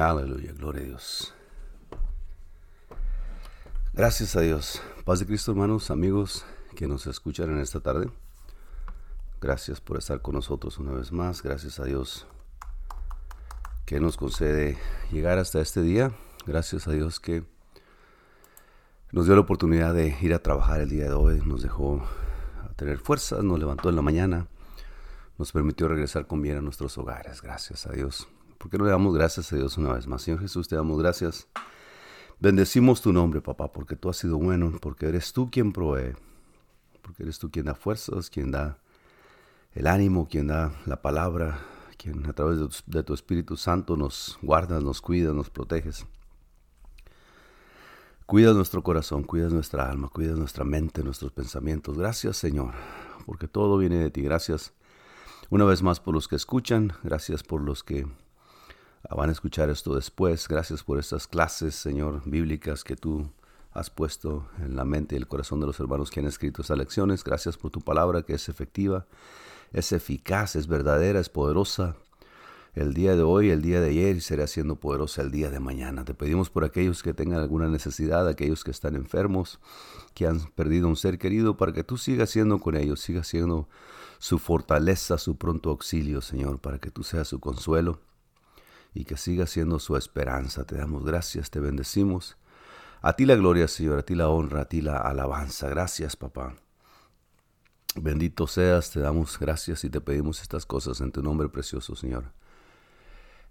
Aleluya, gloria a Dios. Gracias a Dios. Paz de Cristo, hermanos, amigos que nos escuchan en esta tarde. Gracias por estar con nosotros una vez más. Gracias a Dios que nos concede llegar hasta este día. Gracias a Dios que nos dio la oportunidad de ir a trabajar el día de hoy. Nos dejó tener fuerzas, nos levantó en la mañana. Nos permitió regresar con bien a nuestros hogares. Gracias a Dios. ¿Por qué no le damos gracias a Dios una vez más? Señor Jesús, te damos gracias. Bendecimos tu nombre, papá, porque tú has sido bueno, porque eres tú quien provee, porque eres tú quien da fuerzas, quien da el ánimo, quien da la palabra, quien a través de tu, Espíritu Santo nos guardas, nos cuidas, nos proteges. Cuidas nuestro corazón, cuidas nuestra alma, cuidas nuestra mente, nuestros pensamientos. Gracias, Señor, porque todo viene de ti. Gracias una vez más por los que escuchan, gracias por los que van a escuchar esto después. Gracias por estas clases, Señor, bíblicas que tú has puesto en la mente y el corazón de los hermanos que han escrito estas lecciones. Gracias por tu palabra que es efectiva, es eficaz, es verdadera, es poderosa. El día de hoy, el día de ayer y será siendo poderosa el día de mañana. Te pedimos por aquellos que tengan alguna necesidad, aquellos que están enfermos, que han perdido un ser querido, para que tú sigas siendo con ellos, sigas siendo su fortaleza, su pronto auxilio, Señor, para que tú seas su consuelo y que siga siendo su esperanza. Te damos gracias, te bendecimos. A ti la gloria, Señor, a ti la honra, a ti la alabanza. Gracias, papá. Bendito seas, te damos gracias y te pedimos estas cosas en tu nombre precioso, Señor.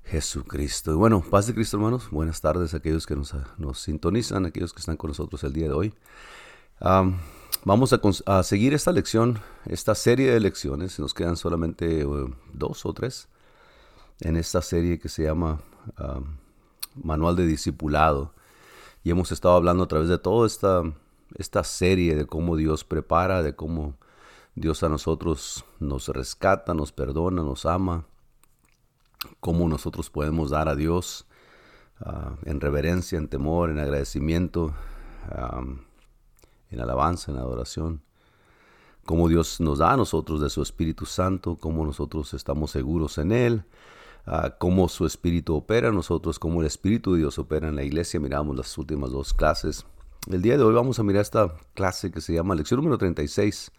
Jesucristo. Y bueno, paz de Cristo, hermanos. Buenas tardes a aquellos que nos, nos sintonizan, aquellos que están con nosotros el día de hoy. vamos a, seguir esta lección, esta serie de lecciones. Nos quedan solamente uh, dos o tres en esta serie que se llama Manual de Discipulado. Y hemos estado hablando a través de toda esta, esta serie de cómo Dios prepara, de cómo Dios a nosotros nos rescata, nos perdona, nos ama, cómo nosotros podemos dar a Dios ah, en reverencia, en temor, en agradecimiento, en alabanza, en adoración cómo Dios nos da a nosotros de su Espíritu Santo, cómo nosotros estamos seguros en Él, cómo su espíritu opera nosotros, cómo el espíritu de Dios opera en la iglesia. Miramos las últimas dos clases. El día de hoy vamos a mirar esta clase que se llama lección número 36.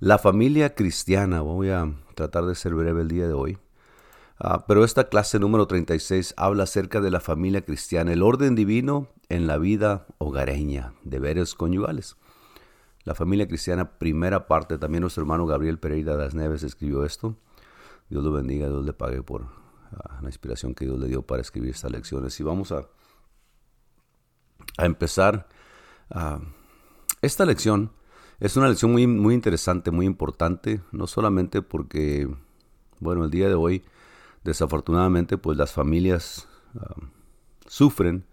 La familia cristiana. Voy a tratar de ser breve el día de hoy. Ah, pero esta clase número 36 habla acerca de la familia cristiana, el orden divino en la vida hogareña, deberes conyugales. La familia cristiana, primera parte, también nuestro hermano Gabriel Pereira de las Neves escribió esto. Dios lo bendiga, Dios le pague por la inspiración que Dios le dio para escribir estas lecciones. Y vamos a, a empezar. Esta lección es una lección muy, muy interesante, muy importante, no solamente porque, bueno, el día de hoy, desafortunadamente, pues las familias sufren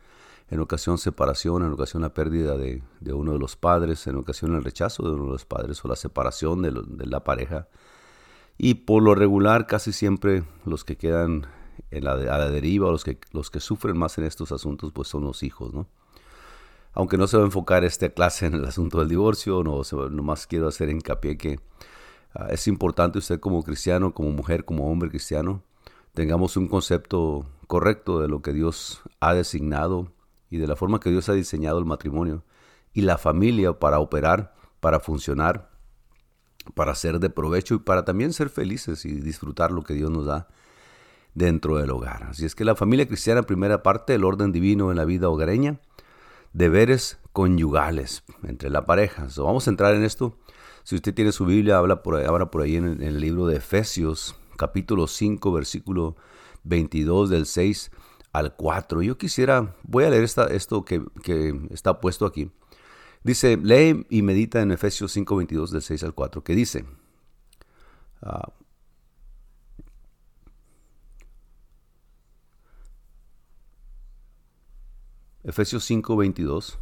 en ocasión separación, en ocasión la pérdida de, uno de los padres, en ocasión el rechazo de uno de los padres o la separación de la pareja y por lo regular, casi siempre los que quedan a la deriva, los que, los que sufren más en estos asuntos, pues son los hijos, ¿no? Aunque no se va a enfocar esta clase en el asunto del divorcio, no, nomás quiero hacer hincapié que ah, es importante usted como cristiano, como mujer, como hombre cristiano, tengamos un concepto correcto de lo que Dios ha designado y de la forma que Dios ha diseñado el matrimonio y la familia para operar, para funcionar para ser de provecho y para también ser felices y disfrutar lo que Dios nos da dentro del hogar. Así es que la familia cristiana, primera parte, el orden divino en la vida hogareña, deberes conyugales entre la pareja. vamos a entrar en esto. Si usted tiene su Biblia, habla por ahí, por ahí en, el libro de Efesios, capítulo 5, versículo 22 del 6 al 4. Yo quisiera, voy a leer esta, esto que, que está puesto aquí. Dice, lee y medita en Efesios 5:22 del 6 al 4, que dice, uh, Efesios 5:22,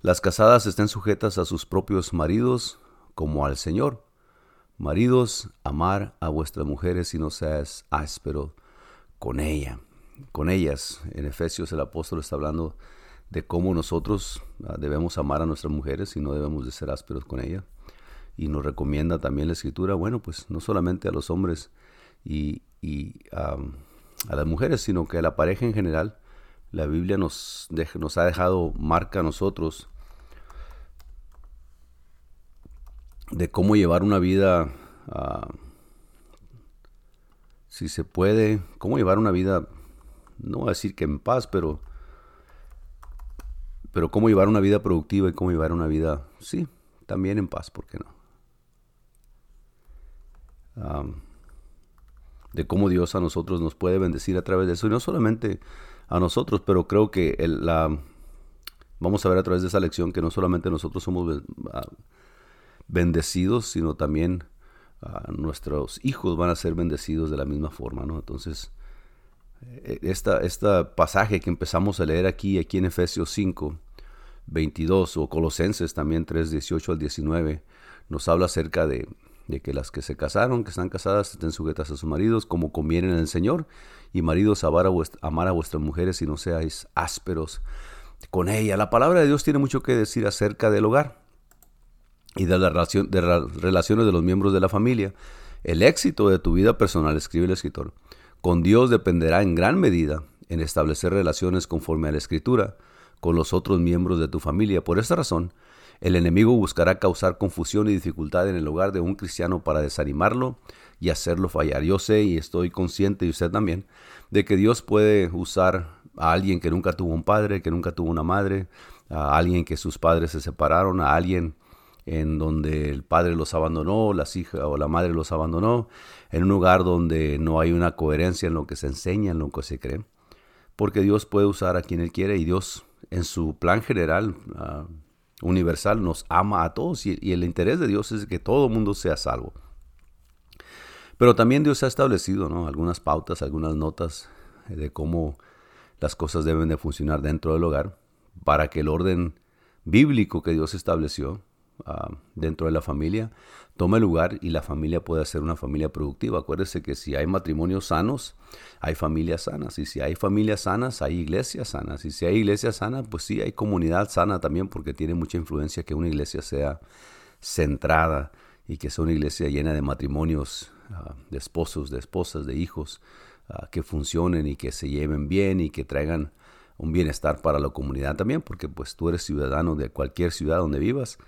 las casadas estén sujetas a sus propios maridos como al Señor. Maridos, amar a vuestras mujeres y no seas áspero con ella, con ellas. En Efesios el apóstol está hablando de cómo nosotros ah, debemos amar a nuestras mujeres y no debemos de ser ásperos con ellas. Y nos recomienda también la escritura, bueno, pues no solamente a los hombres y, a las mujeres, sino que a la pareja en general. La Biblia nos, nos ha dejado marca a nosotros de cómo llevar una vida, ah, si se puede, cómo llevar una vida, no voy a decir que en paz, pero, pero cómo llevar una vida productiva y cómo llevar una vida, sí, también en paz, ¿por qué no? de cómo Dios a nosotros nos puede bendecir a través de eso, y no solamente a nosotros, pero creo que la, vamos a ver a través de esa lección que no solamente nosotros somos bendecidos, sino también nuestros hijos van a ser bendecidos de la misma forma, ¿no? Entonces, eh, esta, este pasaje que empezamos a leer aquí, aquí en Efesios 5, 22 o Colosenses también 3, 18 al 19, nos habla acerca de, de que las que se casaron, que están casadas, estén sujetas a sus maridos como convienen en el Señor, y maridos amar a, a vuestras mujeres y no seáis ásperos con ella. La palabra de Dios tiene mucho que decir acerca del hogar y de, de las relaciones de los miembros de la familia. El éxito de tu vida personal, escribe el escritor, con Dios dependerá en gran medida en establecer relaciones conforme a la escritura con los otros miembros de tu familia. Por esta razón, el enemigo buscará causar confusión y dificultad en el hogar de un cristiano para desanimarlo y hacerlo fallar. Yo sé y estoy consciente, y usted también, de que Dios puede usar a alguien que nunca tuvo un padre, que nunca tuvo una madre, a alguien que sus padres se separaron, a alguien en donde el padre los abandonó, las hijas o la madre los abandonó, en un lugar donde no hay una coherencia en lo que se enseña, en lo que se cree. Porque Dios puede usar a quien Él quiere y Dios en su plan general ah, universal nos ama a todos y, el interés de Dios es que todo el mundo sea salvo. Pero también Dios ha establecido ¿no? algunas pautas, algunas notas de cómo las cosas deben de funcionar dentro del hogar para que el orden bíblico que Dios estableció Ah, dentro de la familia tome lugar y la familia pueda ser una familia productiva. Acuérdese que si hay matrimonios sanos, hay familias sanas. Y si hay familias sanas, hay iglesias sanas. Y si hay iglesias sanas, pues sí, hay comunidad sana también, porque tiene mucha influencia que una iglesia sea centrada y que sea una iglesia llena de matrimonios, ah, de esposos, de esposas, de hijos, ah, que funcionen y que se lleven bien y que traigan un bienestar para la comunidad también, porque pues tú eres ciudadano de cualquier ciudad donde vivas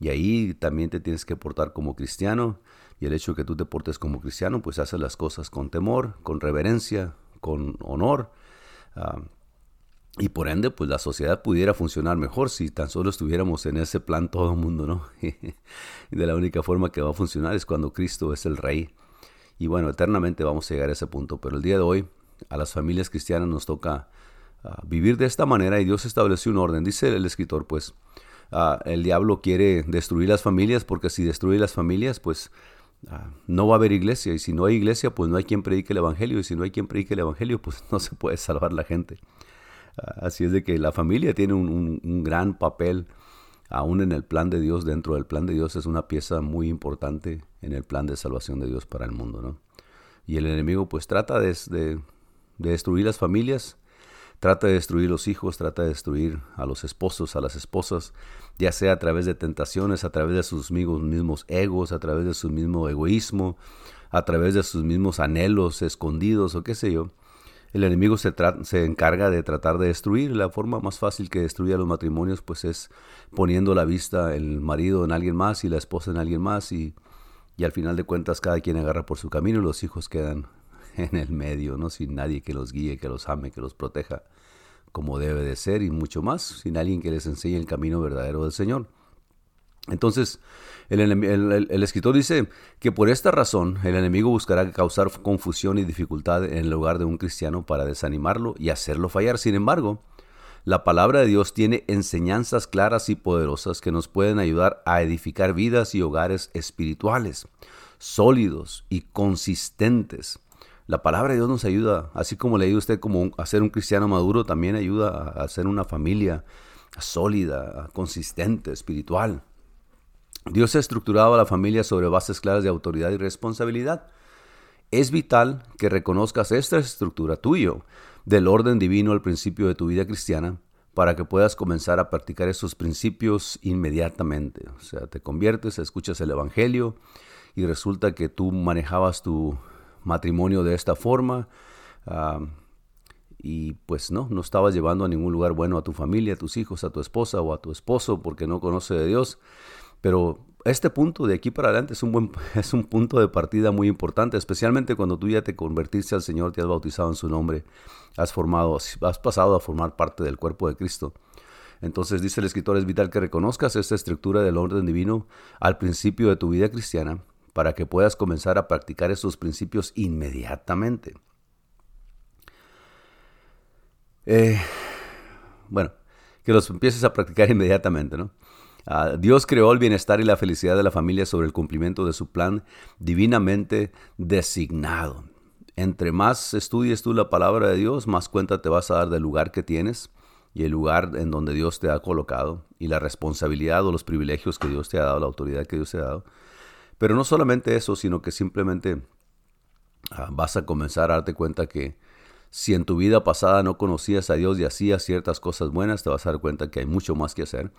y ahí también te tienes que portar como cristiano. Y el hecho de que tú te portes como cristiano, pues haces las cosas con temor, con reverencia, con honor. Ah, y por ende, pues la sociedad pudiera funcionar mejor si tan solo estuviéramos en ese plan todo el mundo, ¿no? y de la única forma que va a funcionar es cuando Cristo es el Rey. Y bueno, eternamente vamos a llegar a ese punto. Pero el día de hoy, a las familias cristianas nos toca ah, vivir de esta manera y Dios estableció un orden. Dice el escritor, pues, Ah, el diablo quiere destruir las familias porque si destruye las familias, pues ah, no va a haber iglesia. Y si no hay iglesia, pues no hay quien predique el Evangelio. Y si no hay quien predique el Evangelio, pues no se puede salvar la gente. Ah, así es de que la familia tiene un, gran papel aún en el plan de Dios. Dentro del plan de Dios es una pieza muy importante en el plan de salvación de Dios para el mundo. ¿no? Y el enemigo pues trata de, de destruir las familias Trata de destruir los hijos, trata de destruir a los esposos, a las esposas, ya sea a través de tentaciones, a través de sus mismos egos, a través de su mismo egoísmo, a través de sus mismos anhelos escondidos o qué sé yo. El enemigo se, se encarga de tratar de destruir. La forma más fácil que destruye a los matrimonios pues es poniendo la vista el marido en alguien más y la esposa en alguien más y, y al final de cuentas cada quien agarra por su camino y los hijos quedan en el medio, ¿no? Sin nadie que los guíe, que los ame, que los proteja como debe de ser y mucho más, sin alguien que les enseñe el camino verdadero del Señor. Entonces, el, escritor dice que por esta razón el enemigo buscará causar confusión y dificultad en el lugar de un cristiano para desanimarlo y hacerlo fallar. Sin embargo, la palabra de Dios tiene enseñanzas claras y poderosas que nos pueden ayudar a edificar vidas y hogares espirituales, sólidos y consistentes. La palabra de Dios nos ayuda, así como le ayuda usted como a ser un cristiano maduro, también ayuda a, ser una familia sólida, consistente, espiritual. Dios ha estructurado a la familia sobre bases claras de autoridad y responsabilidad. Es vital que reconozcas esta estructura tuyo del orden divino al principio de tu vida cristiana para que puedas comenzar a practicar esos principios inmediatamente. O sea, te conviertes, escuchas el Evangelio y resulta que tú manejabas tu matrimonio de esta forma, y pues no, no estabas llevando a ningún lugar bueno a tu familia, a tus hijos, a tu esposa o a tu esposo porque no conoce de Dios. Pero este punto de aquí para adelante es un, buen, es un punto de partida muy importante, especialmente cuando tú ya te convertiste al Señor, te has bautizado en su nombre, has, formado, has pasado a formar parte del cuerpo de Cristo. Entonces dice el escritor, es vital que reconozcas esta estructura del orden divino al principio de tu vida cristiana para que puedas comenzar a practicar esos principios inmediatamente. Eh, bueno, que los empieces a practicar inmediatamente, ¿no? Ah, Dios creó el bienestar y la felicidad de la familia sobre el cumplimiento de su plan divinamente designado. Entre más estudies tú la palabra de Dios, más cuenta te vas a dar del lugar que tienes y el lugar en donde Dios te ha colocado y la responsabilidad o los privilegios que Dios te ha dado, la autoridad que Dios te ha dado. Pero no solamente eso, sino que simplemente ah, vas a comenzar a darte cuenta que si en tu vida pasada no conocías a Dios y hacías ciertas cosas buenas, te vas a dar cuenta que hay mucho más que hacer.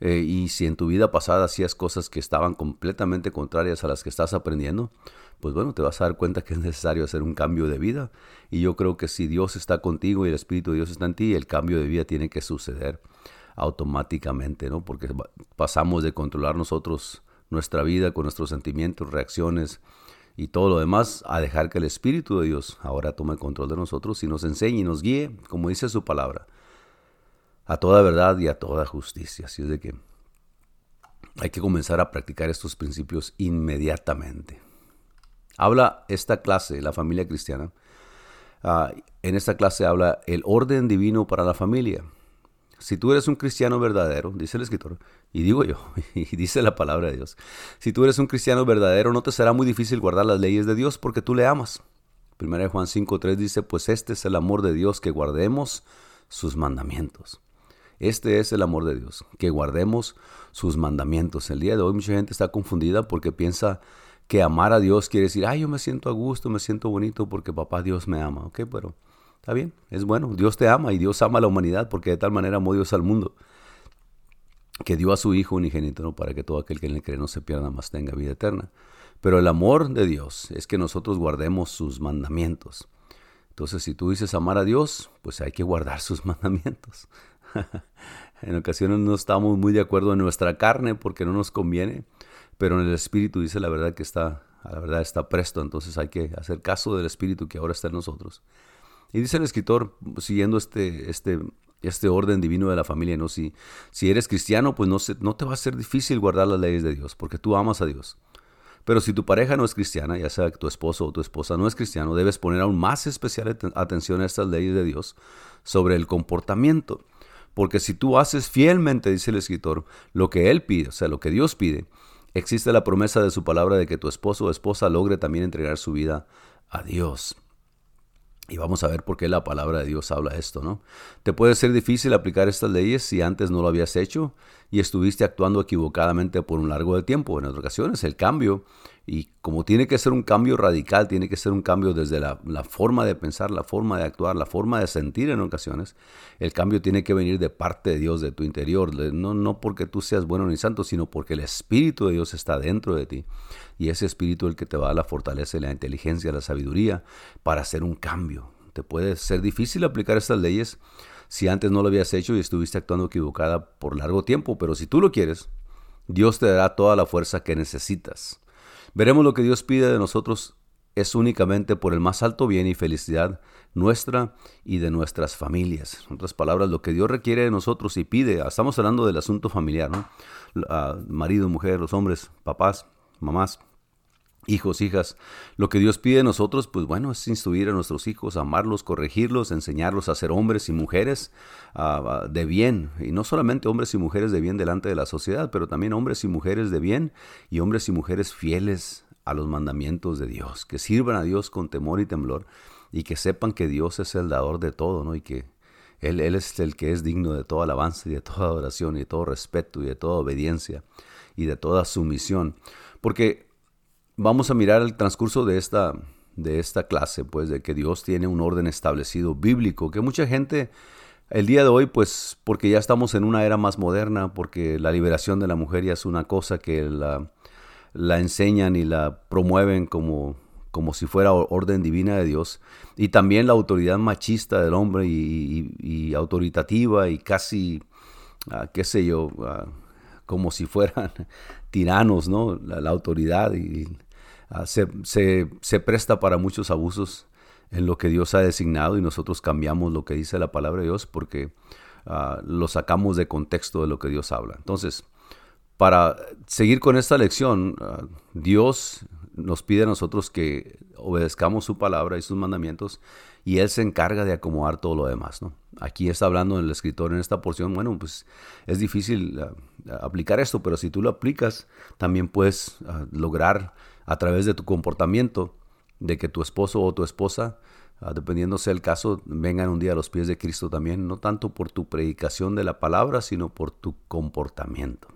Eh, y si en tu vida pasada hacías cosas que estaban completamente contrarias a las que estás aprendiendo, pues bueno, te vas a dar cuenta que es necesario hacer un cambio de vida. Y yo creo que si Dios está contigo y el Espíritu de Dios está en ti, el cambio de vida tiene que suceder automáticamente, ¿no? Porque pasamos de controlar nosotros nuestra vida con nuestros sentimientos, reacciones y todo lo demás a dejar que el Espíritu de Dios ahora tome control de nosotros y nos enseñe y nos guíe, como dice su palabra a toda verdad y a toda justicia. Así es de que hay que comenzar a practicar estos principios inmediatamente. Habla esta clase, la familia cristiana. Ah, en esta clase habla el orden divino para la familia. Si tú eres un cristiano verdadero, dice el escritor, y digo yo, y dice la palabra de Dios, si tú eres un cristiano verdadero, no te será muy difícil guardar las leyes de Dios porque tú le amas. 1 Juan 5.3 dice, pues este es el amor de Dios, que guardemos sus mandamientos. Este es el amor de Dios, que guardemos sus mandamientos. El día de hoy mucha gente está confundida porque piensa que amar a Dios quiere decir, ay, yo me siento a gusto, me siento bonito porque papá Dios me ama. Ok, pero está bien, es bueno. Dios te ama y Dios ama a la humanidad porque de tal manera amó Dios al mundo que dio a su Hijo unigénito para que todo aquel que en él cree no se pierda, más tenga vida eterna. Pero el amor de Dios es que nosotros guardemos sus mandamientos. Entonces, si tú dices amar a Dios, pues hay que guardar sus mandamientos. en ocasiones no estamos muy de acuerdo en nuestra carne porque no nos conviene, pero en el Espíritu dice la verdad que está, la verdad está presto, entonces hay que hacer caso del Espíritu que ahora está en nosotros. Y dice el escritor, siguiendo este, este, este orden divino de la familia, ¿no? si, si eres cristiano, pues no, no te va a ser difícil guardar las leyes de Dios, porque tú amas a Dios. Pero si tu pareja no es cristiana, ya sea tu esposo o tu esposa no es cristiano, debes poner aún más especial atención a estas leyes de Dios sobre el comportamiento. Porque si tú haces fielmente, dice el escritor, lo que Él pide, o sea, lo que Dios pide, existe la promesa de su palabra de que tu esposo o esposa logre también entregar su vida a Dios. Y vamos a ver por qué la palabra de Dios habla esto, ¿no? Te puede ser difícil aplicar estas leyes si antes no lo habías hecho y estuviste actuando equivocadamente por un largo tiempo. En otras ocasiones, el cambio y como tiene que ser un cambio radical, tiene que ser un cambio desde la, forma de pensar, la forma de actuar, la forma de sentir en ocasiones, el cambio tiene que venir de parte de Dios, de tu interior, no, no porque tú seas bueno ni santo, sino porque el Espíritu de Dios está dentro de ti. Y ese Espíritu es el que te va a la fortaleza, la inteligencia, la sabiduría para hacer un cambio. Te puede ser difícil aplicar estas leyes si antes no lo habías hecho y estuviste actuando equivocada por largo tiempo, pero si tú lo quieres, Dios te dará toda la fuerza que necesitas. Veremos lo que Dios pide de nosotros es únicamente por el más alto bien y felicidad nuestra y de nuestras familias. En otras palabras, lo que Dios requiere de nosotros y pide, estamos hablando del asunto familiar, ¿no? Ah, marido, mujer, los hombres, papás, mamás, hijos, hijas. Lo que Dios pide de nosotros, pues bueno, es instruir a nuestros hijos, amarlos, corregirlos, enseñarlos a ser hombres y mujeres de bien. Y no solamente hombres y mujeres de bien delante de la sociedad, pero también hombres y mujeres de bien y hombres y mujeres fieles a los mandamientos de Dios, que sirvan a Dios con temor y temblor y que sepan que Dios es el dador de todo, ¿no? Y que Él, Él es el que es digno de toda alabanza y de toda adoración y de todo respeto y de toda obediencia y de toda sumisión. Porque vamos a mirar el transcurso de esta, de esta clase, pues de que Dios tiene un orden establecido bíblico, que mucha gente el día de hoy, pues porque ya estamos en una era más moderna, porque la liberación de la mujer ya es una cosa que la, la enseñan y la promueven como como si fuera orden divina de Dios, y también la autoridad machista del hombre y, autoritativa y casi, ah, qué sé yo, ah, como si fueran tiranos, ¿no? La, autoridad y, ah, se, se presta para muchos abusos en lo que Dios ha designado y nosotros cambiamos lo que dice la palabra de Dios porque lo sacamos de contexto de lo que Dios habla. Entonces, para seguir con esta lección, ah, Dios nos pide a nosotros que obedezcamos su palabra y sus mandamientos y Él se encarga de acomodar todo lo demás. ¿no? Aquí está hablando el escritor en esta porción, bueno, pues es difícil ah, aplicar esto, pero si tú lo aplicas, también puedes ah, lograr a través de tu comportamiento de que tu esposo o tu esposa, dependiendo sea el caso, vengan un día a los pies de Cristo también, no tanto por tu predicación de la palabra, sino por tu comportamiento.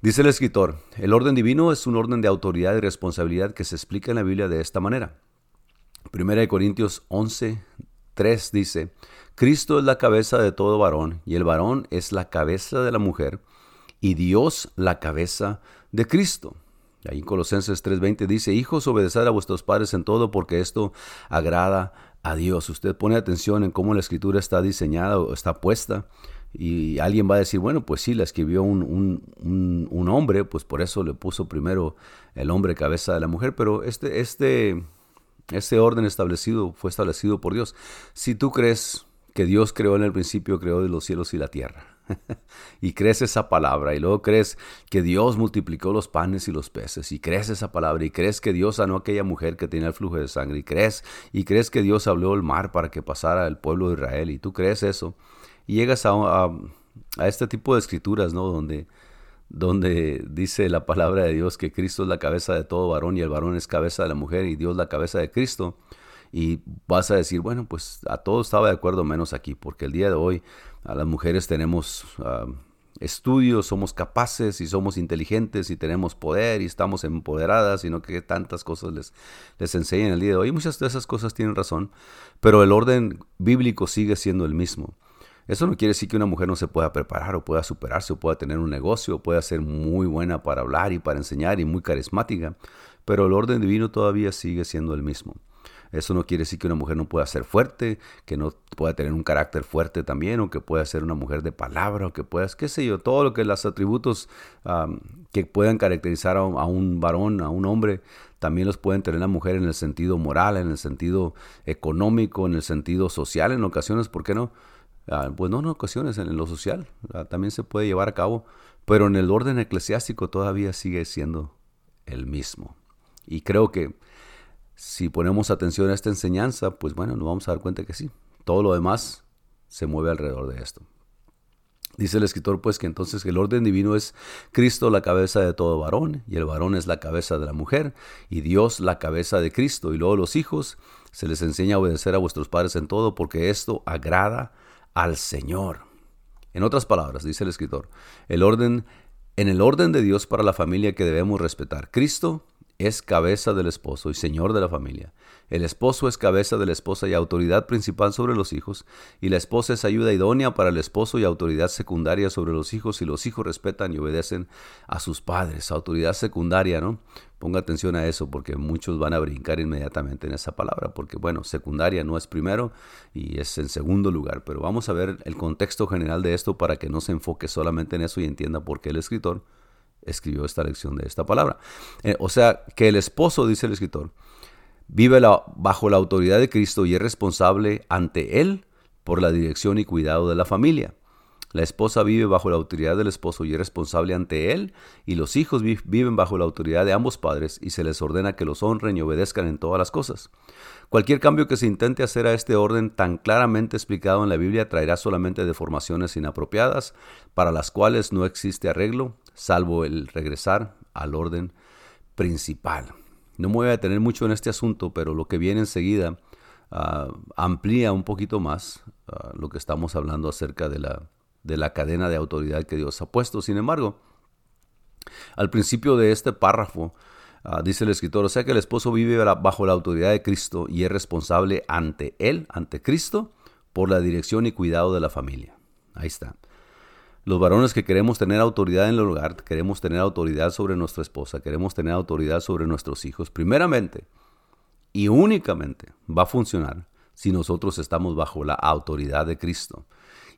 Dice el escritor, el orden divino es un orden de autoridad y responsabilidad que se explica en la Biblia de esta manera. Primera de Corintios 11, 3 dice, Cristo es la cabeza de todo varón y el varón es la cabeza de la mujer y Dios la cabeza de Cristo. Ahí en Colosenses 3:20 dice, hijos, obedeced a vuestros padres en todo porque esto agrada a Dios. Usted pone atención en cómo la escritura está diseñada o está puesta y alguien va a decir, bueno, pues sí, la escribió un, hombre, pues por eso le puso primero el hombre cabeza de la mujer, pero este, este, este orden establecido fue establecido por Dios. Si tú crees que Dios creó en el principio, creó de los cielos y la tierra, y crees esa palabra, y luego crees que Dios multiplicó los panes y los peces, y crees esa palabra, y crees que Dios sanó a aquella mujer que tenía el flujo de sangre, y crees, y crees que Dios abrió el mar para que pasara el pueblo de Israel, y tú crees eso, y llegas a, este tipo de escrituras, ¿no? Donde, donde dice la palabra de Dios que Cristo es la cabeza de todo varón y el varón es cabeza de la mujer y Dios la cabeza de Cristo. Y vas a decir, bueno, pues a todos estaba de acuerdo menos aquí, porque el día de hoy a las mujeres tenemos ah, estudios, somos capaces y somos inteligentes y tenemos poder y estamos empoderadas, sino que tantas cosas les, les enseñan el día de hoy. muchas de esas cosas tienen razón, pero el orden bíblico sigue siendo el mismo. Eso no quiere decir que una mujer no se pueda preparar o pueda superarse o pueda tener un negocio o pueda ser muy buena para hablar y para enseñar y muy carismática, pero el orden divino todavía sigue siendo el mismo. Eso no quiere decir que una mujer no pueda ser fuerte, que no pueda tener un carácter fuerte también, o que pueda ser una mujer de palabra, o que pueda, qué sé yo, todo lo que los atributos que puedan caracterizar a, a, un varón, a un hombre, también los pueden tener la mujer en el sentido moral, en el sentido económico, en el sentido social en ocasiones, ¿por qué no? Ah, pues no en ocasiones, en lo social ah, también se puede llevar a cabo, pero en el orden eclesiástico todavía sigue siendo el mismo. Y creo que si ponemos atención a esta enseñanza, pues bueno, nos vamos a dar cuenta que sí, todo lo demás se mueve alrededor de esto. Dice el escritor pues que entonces el orden divino es Cristo la cabeza de todo varón y el varón es la cabeza de la mujer y Dios la cabeza de Cristo y luego los hijos se les enseña a obedecer a vuestros padres en todo porque esto agrada al Señor. En otras palabras, dice el escritor, el orden, en el orden de Dios para la familia que debemos respetar, Cristo es cabeza del esposo y señor de la familia. El esposo es cabeza de la esposa y autoridad principal sobre los hijos, y la esposa es ayuda idónea para el esposo y autoridad secundaria sobre los hijos, y los hijos respetan y obedecen a sus padres. Autoridad secundaria, ¿no? Ponga atención a eso porque muchos van a brincar inmediatamente en esa palabra, porque bueno, secundaria no es primero y es en segundo lugar, pero vamos a ver el contexto general de esto para que no se enfoque solamente en eso y entienda por qué el escritor escribió esta lección de esta palabra. Eh, o sea, que el esposo, dice el escritor, vive bajo la autoridad de Cristo y es responsable ante Él por la dirección y cuidado de la familia. La esposa vive bajo la autoridad del esposo y es responsable ante él, y los hijos viven bajo la autoridad de ambos padres y se les ordena que los honren y obedezcan en todas las cosas. Cualquier cambio que se intente hacer a este orden tan claramente explicado en la Biblia traerá solamente deformaciones inapropiadas para las cuales no existe arreglo, salvo el regresar al orden principal. No me voy a detener mucho en este asunto, pero lo que viene enseguida ah, amplía un poquito más ah, lo que estamos hablando acerca de la de la cadena de autoridad que Dios ha puesto. Sin embargo, al principio de este párrafo, ah, dice el escritor, o sea que el esposo vive bajo la autoridad de Cristo y es responsable ante él, ante Cristo, por la dirección y cuidado de la familia. Ahí está. Los varones que queremos tener autoridad en el hogar, queremos tener autoridad sobre nuestra esposa, queremos tener autoridad sobre nuestros hijos, primeramente y únicamente va a funcionar si nosotros estamos bajo la autoridad de Cristo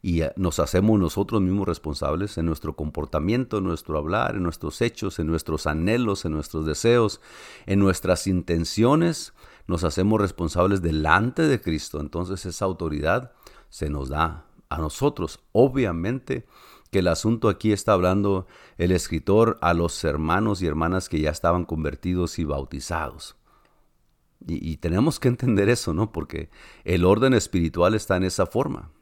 y eh, nos hacemos nosotros mismos responsables en nuestro comportamiento, en nuestro hablar, en nuestros hechos, en nuestros anhelos, en nuestros deseos, en nuestras intenciones, nos hacemos responsables delante de Cristo. Entonces esa autoridad se nos da a nosotros. Obviamente que el asunto aquí está hablando el escritor a los hermanos y hermanas que ya estaban convertidos y bautizados. Y, y, tenemos que entender eso, ¿no? Porque el orden espiritual está en esa forma.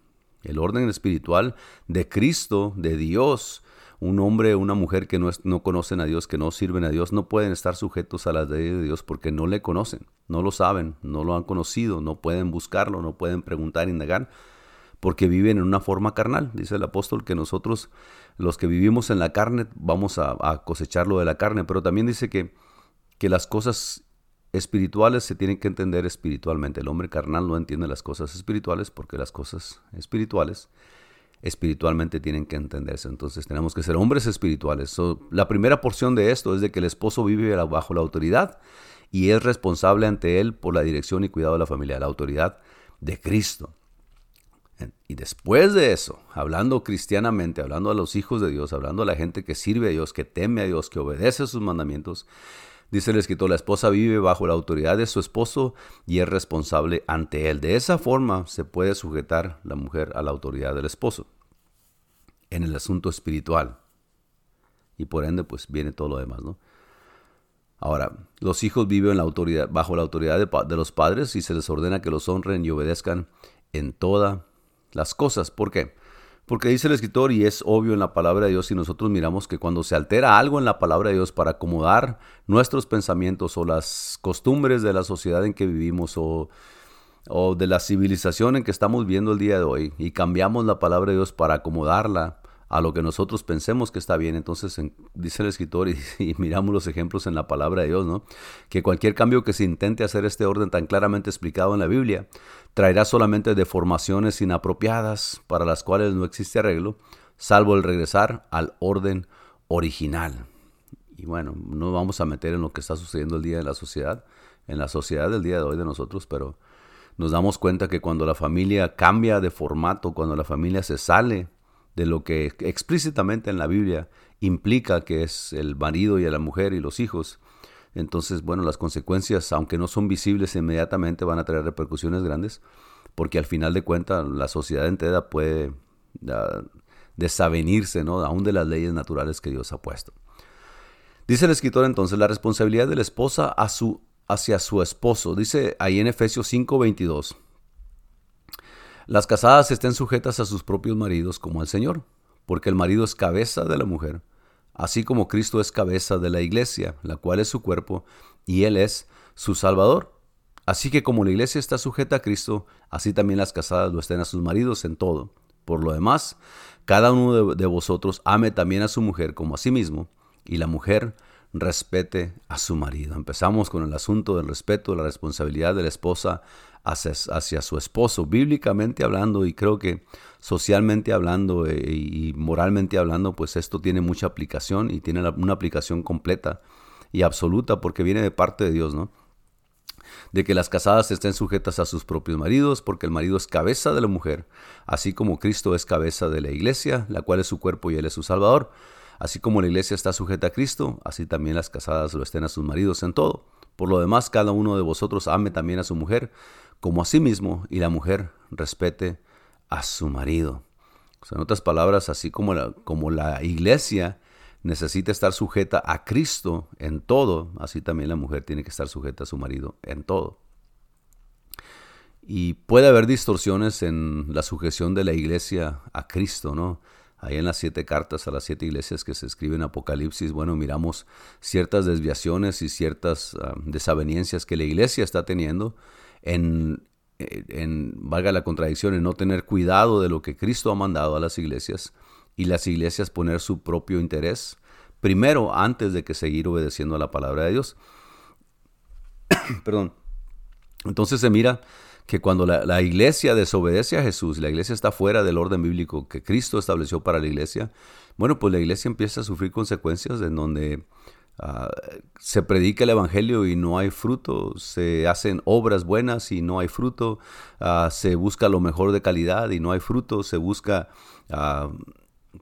El orden espiritual de Cristo, de Dios, un hombre una mujer que no, no, conocen a Dios, que no sirven a Dios, no pueden estar sujetos a la ley de Dios porque no le conocen, no lo saben, no lo han conocido, no pueden buscarlo, no pueden preguntar, indagar, porque viven en una forma carnal. Dice el apóstol que nosotros, los que vivimos en la carne, vamos a, cosechar lo de la carne, pero también dice que, que las cosas espirituales se tienen que entender espiritualmente. El hombre carnal no entiende las cosas espirituales porque las cosas espirituales espiritualmente tienen que entenderse. Entonces tenemos que ser hombres espirituales. la primera porción de esto es de que el esposo vive bajo la autoridad y es responsable ante él por la dirección y cuidado de la familia, la autoridad de Cristo. Y después de eso, hablando cristianamente, hablando a los hijos de Dios, hablando a la gente que sirve a Dios, que teme a Dios, que obedece sus mandamientos, dice el escritor, la esposa vive bajo la autoridad de su esposo y es responsable ante él. De esa forma se puede sujetar la mujer a la autoridad del esposo en el asunto espiritual. Y por ende, pues viene todo lo demás, ¿no? Ahora, los hijos viven bajo la autoridad de, de los padres y se les ordena que los honren y obedezcan en toda las cosas. ¿Por qué? Porque dice el escritor, y es obvio en la palabra de Dios, y nosotros miramos que cuando se altera algo en la palabra de Dios para acomodar nuestros pensamientos o las costumbres de la sociedad en que vivimos o, o de la civilización en que estamos viendo el día de hoy, y cambiamos la palabra de Dios para acomodarla a lo que nosotros pensemos que está bien. Entonces dice el escritor y, miramos los ejemplos en la palabra de Dios, ¿no? Que cualquier cambio que se intente hacer este orden tan claramente explicado en la Biblia traerá solamente deformaciones inapropiadas para las cuales no existe arreglo, salvo el regresar al orden original. Y bueno, no vamos a meter en lo que está sucediendo el día de la sociedad, en la sociedad del día de hoy de nosotros, pero nos damos cuenta que cuando la familia cambia de formato, cuando la familia se sale de lo que explícitamente en la Biblia implica que es el marido y la mujer y los hijos. Entonces, bueno, las consecuencias, aunque no son visibles inmediatamente, van a traer repercusiones grandes, porque al final de cuentas la sociedad entera puede uh, desavenirse, ¿no? Aún de las leyes naturales que Dios ha puesto. Dice el escritor entonces, la responsabilidad de la esposa a su, hacia su esposo. Dice ahí en Efesios 5:22. Las casadas estén sujetas a sus propios maridos como al Señor, porque el marido es cabeza de la mujer, así como Cristo es cabeza de la iglesia, la cual es su cuerpo, y Él es su Salvador. Así que como la iglesia está sujeta a Cristo, así también las casadas lo estén a sus maridos en todo. Por lo demás, cada uno de, vosotros ame también a su mujer como a sí mismo, y la mujer respete a su marido. Empezamos con el asunto del respeto, la responsabilidad de la esposa hacia, su esposo, bíblicamente hablando y creo que socialmente hablando eh, y moralmente hablando, pues esto tiene mucha aplicación y tiene una aplicación completa y absoluta porque viene de parte de Dios, ¿no? De que las casadas estén sujetas a sus propios maridos, porque el marido es cabeza de la mujer, así como Cristo es cabeza de la iglesia, la cual es su cuerpo y él es su salvador. Así como la iglesia está sujeta a Cristo, así también las casadas lo estén a sus maridos en todo. Por lo demás, cada uno de vosotros ame también a su mujer, como a sí mismo, y la mujer respete a su marido. en otras palabras, así como la, como la iglesia necesita estar sujeta a Cristo en todo, así también la mujer tiene que estar sujeta a su marido en todo. Y puede haber distorsiones en la sujeción de la iglesia a Cristo, ¿no? Ahí en las siete cartas a las siete iglesias que se escriben en Apocalipsis, bueno, miramos ciertas desviaciones y ciertas ah, desavenencias que la iglesia está teniendo en, en, valga la contradicción, en no tener cuidado de lo que Cristo ha mandado a las iglesias y las iglesias poner su propio interés primero antes de que seguir obedeciendo a la palabra de Dios. Perdón. Entonces se mira que cuando la, iglesia desobedece a Jesús, la iglesia está fuera del orden bíblico que Cristo estableció para la iglesia, bueno, pues la iglesia empieza a sufrir consecuencias en donde ah, se predica el Evangelio y no hay fruto, se hacen obras buenas y no hay fruto, ah, se busca lo mejor de calidad y no hay fruto, se busca, uh,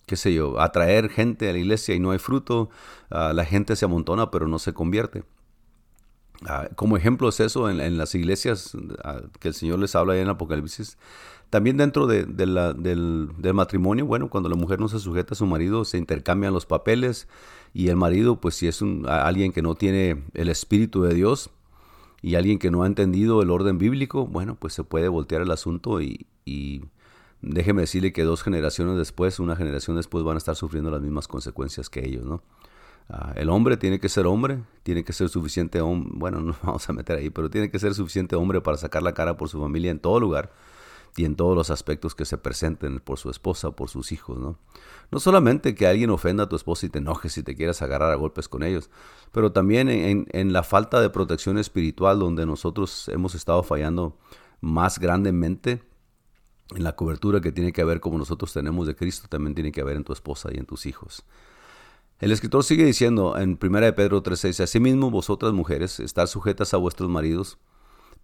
qué sé yo, atraer gente a la iglesia y no hay fruto, la gente se amontona pero no se convierte. Ah, como ejemplo es eso en, las iglesias ah, que el Señor les habla en Apocalipsis. También dentro del, matrimonio, bueno, cuando la mujer no se sujeta a su marido, se intercambian los papeles y el marido, pues si es un, alguien que no tiene el Espíritu de Dios y alguien que no ha entendido el orden bíblico, bueno, pues se puede voltear el asunto y déjeme decirle que dos generaciones después, una generación después van a estar sufriendo las mismas consecuencias que ellos, ¿no? Ah, el hombre tiene que ser hombre, tiene que ser suficiente hombre, bueno, no vamos a meter ahí, pero tiene que ser suficiente hombre para sacar la cara por su familia en todo lugar y en todos los aspectos que se presenten por su esposa, por sus hijos, ¿no? No solamente que alguien ofenda a tu esposa y te enojes y te quieras agarrar a golpes con ellos, pero también en, en la falta de protección espiritual donde nosotros hemos estado fallando más grandemente, en la cobertura que tiene que haber como nosotros tenemos de Cristo, también tiene que haber en tu esposa y en tus hijos. El escritor sigue diciendo en 1 de Pedro 3:6, Asimismo vosotras mujeres, estar sujetas a vuestros maridos,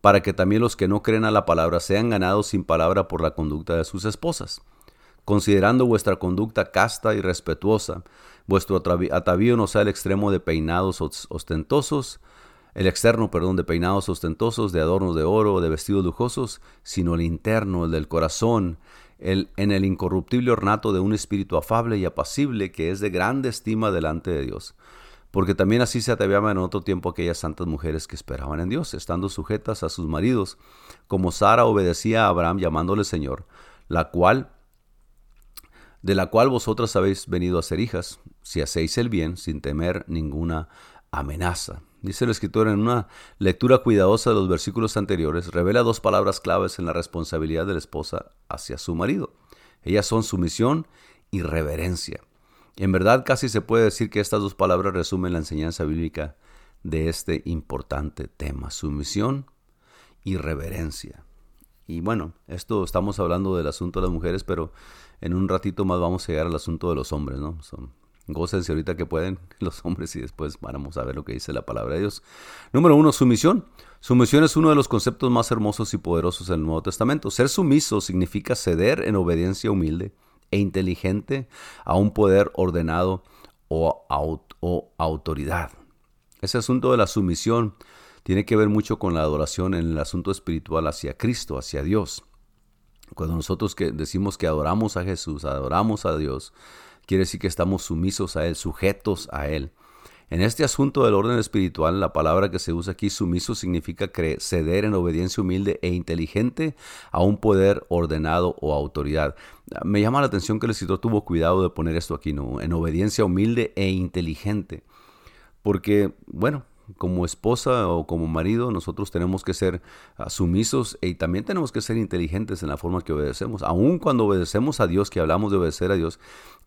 para que también los que no creen a la palabra sean ganados sin palabra por la conducta de sus esposas, considerando vuestra conducta casta y respetuosa, vuestro atavío no sea el extremo de peinados ostentosos, el externo, perdón, de peinados ostentosos, de adornos de oro, de vestidos lujosos, sino el interno, el del corazón, en el incorruptible ornato de un espíritu afable y apacible que es de grande estima delante de Dios. Porque también así se ataviaban en otro tiempo aquellas santas mujeres que esperaban en Dios, estando sujetas a sus maridos, como Sara obedecía a Abraham llamándole Señor, la cual de la cual vosotras habéis venido a ser hijas, si hacéis el bien sin temer ninguna amenaza. Dice el escritor en una lectura cuidadosa de los versículos anteriores, revela dos palabras claves en la responsabilidad de la esposa hacia su marido. Ellas son sumisión y reverencia. En verdad casi se puede decir que estas dos palabras resumen la enseñanza bíblica de este importante tema, sumisión y reverencia. Y bueno, esto estamos hablando del asunto de las mujeres, pero en un ratito más vamos a llegar al asunto de los hombres, ¿no? Son Gócense ahorita que pueden los hombres y después vamos a ver lo que dice la palabra de Dios. Número uno, sumisión. Sumisión es uno de los conceptos más hermosos y poderosos del Nuevo Testamento. Ser sumiso significa ceder en obediencia humilde e inteligente a un poder ordenado o, autoridad. Ese asunto de la sumisión tiene que ver mucho con la adoración en el asunto espiritual hacia Cristo, hacia Dios. Cuando nosotros que decimos que adoramos a Jesús, adoramos a Dios, quiere decir que estamos sumisos a Él, sujetos a Él. En este asunto del orden espiritual, la palabra que se usa aquí, sumiso, significa ceder en obediencia humilde e inteligente a un poder ordenado o autoridad. Me llama la atención que el escritor tuvo cuidado de poner esto aquí, ¿no? En obediencia humilde e inteligente. Porque, bueno, como esposa o como marido, nosotros tenemos que ser ah, sumisos y también tenemos que ser inteligentes en la forma que obedecemos. Aun cuando obedecemos a Dios, que hablamos de obedecer a Dios,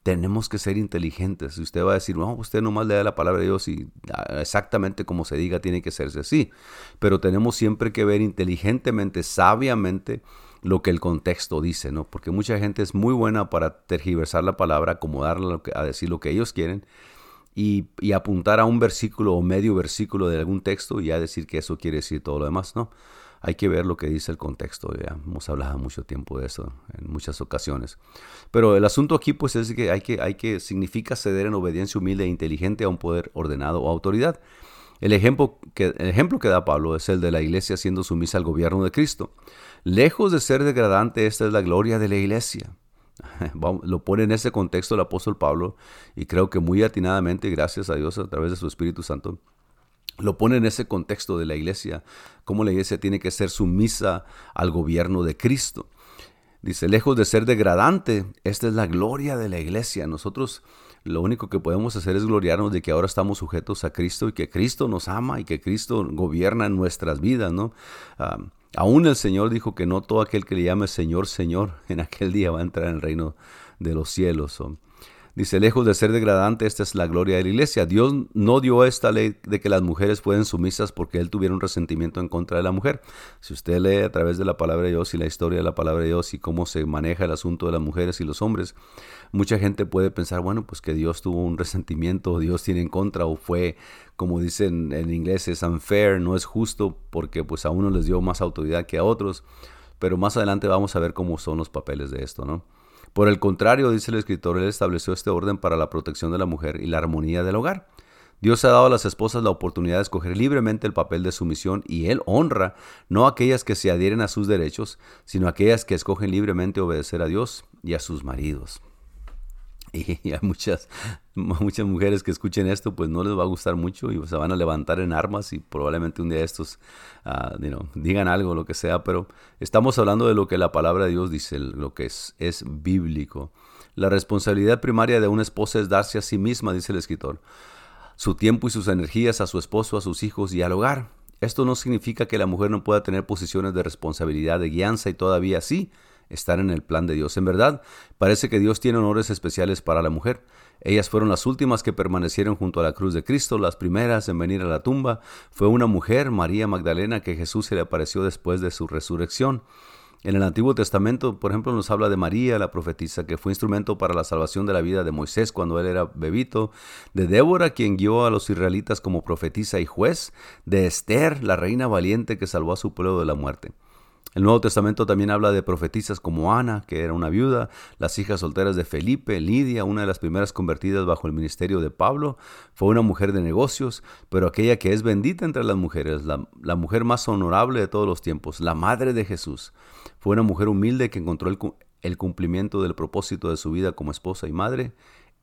tenemos que ser inteligentes. Si usted va a decir, no, usted nomás le da la palabra de Dios y ah, exactamente como se diga tiene que hacerse así. Pero tenemos siempre que ver inteligentemente, sabiamente, lo que el contexto dice, ¿no? Porque mucha gente es muy buena para tergiversar la palabra, acomodarla a decir lo que ellos quieren y, apuntar a un versículo o medio versículo de algún texto y ya decir que eso quiere decir todo lo demás, ¿no? Hay que ver lo que dice el contexto, ya hemos hablado mucho tiempo de eso en muchas ocasiones. Pero el asunto aquí pues es que hay que, hay que significa ceder en obediencia humilde e inteligente a un poder ordenado o autoridad. El ejemplo, que, el ejemplo que da Pablo es el de la iglesia siendo sumisa al gobierno de Cristo. Lejos de ser degradante, esta es la gloria de la iglesia. Lo pone en ese contexto el apóstol Pablo y creo que muy atinadamente, gracias a Dios a través de su Espíritu Santo, lo pone en ese contexto de la iglesia, cómo la iglesia tiene que ser sumisa al gobierno de Cristo. Dice, lejos de ser degradante, esta es la gloria de la iglesia. Nosotros lo único que podemos hacer es gloriarnos de que ahora estamos sujetos a Cristo y que Cristo nos ama y que Cristo gobierna nuestras vidas, ¿no? Ah, Aún el Señor dijo que no todo aquel que le llame Señor, Señor, en aquel día va a entrar en el reino de los cielos. Dice, lejos de ser degradante, esta es la gloria de la iglesia. Dios no dio esta ley de que las mujeres fueran sumisas porque Él tuviera un resentimiento en contra de la mujer. Si usted lee a través de la palabra de Dios y la historia de la palabra de Dios y cómo se maneja el asunto de las mujeres y los hombres, mucha gente puede pensar, bueno, pues que Dios tuvo un resentimiento, Dios tiene en contra o fue, como dicen en inglés, es unfair, no es justo porque pues a uno les dio más autoridad que a otros. Pero más adelante vamos a ver cómo son los papeles de esto, ¿no? Por el contrario, dice el escritor, él estableció este orden para la protección de la mujer y la armonía del hogar. Dios ha dado a las esposas la oportunidad de escoger libremente el papel de sumisión y Él honra no aquellas que se adhieren a sus derechos, sino a aquellas que escogen libremente obedecer a Dios y a sus maridos. Y hay muchas, muchas mujeres que escuchen esto, pues no les va a gustar mucho y se van a levantar en armas y probablemente un día estos uh, digan algo, lo que sea, pero estamos hablando de lo que la palabra de Dios dice, lo que es, es bíblico. La responsabilidad primaria de una esposa es darse a sí misma, dice el escritor, su tiempo y sus energías a su esposo, a sus hijos y al hogar. Esto no significa que la mujer no pueda tener posiciones de responsabilidad, de guianza y todavía sí estar en el plan de Dios. En verdad, parece que Dios tiene honores especiales para la mujer. Ellas fueron las últimas que permanecieron junto a la cruz de Cristo, las primeras en venir a la tumba. Fue una mujer, María Magdalena, que Jesús se le apareció después de su resurrección. En el Antiguo Testamento, por ejemplo, nos habla de María, la profetisa, que fue instrumento para la salvación de la vida de Moisés cuando él era bebito, de Débora, quien guió a los israelitas como profetisa y juez, de Esther, la reina valiente que salvó a su pueblo de la muerte. El Nuevo Testamento también habla de profetisas como Ana, que era una viuda, las hijas solteras de Felipe, Lidia, una de las primeras convertidas bajo el ministerio de Pablo, fue una mujer de negocios, pero aquella que es bendita entre las mujeres, la, mujer más honorable de todos los tiempos, la madre de Jesús. Fue una mujer humilde que encontró el, el cumplimiento del propósito de su vida como esposa y madre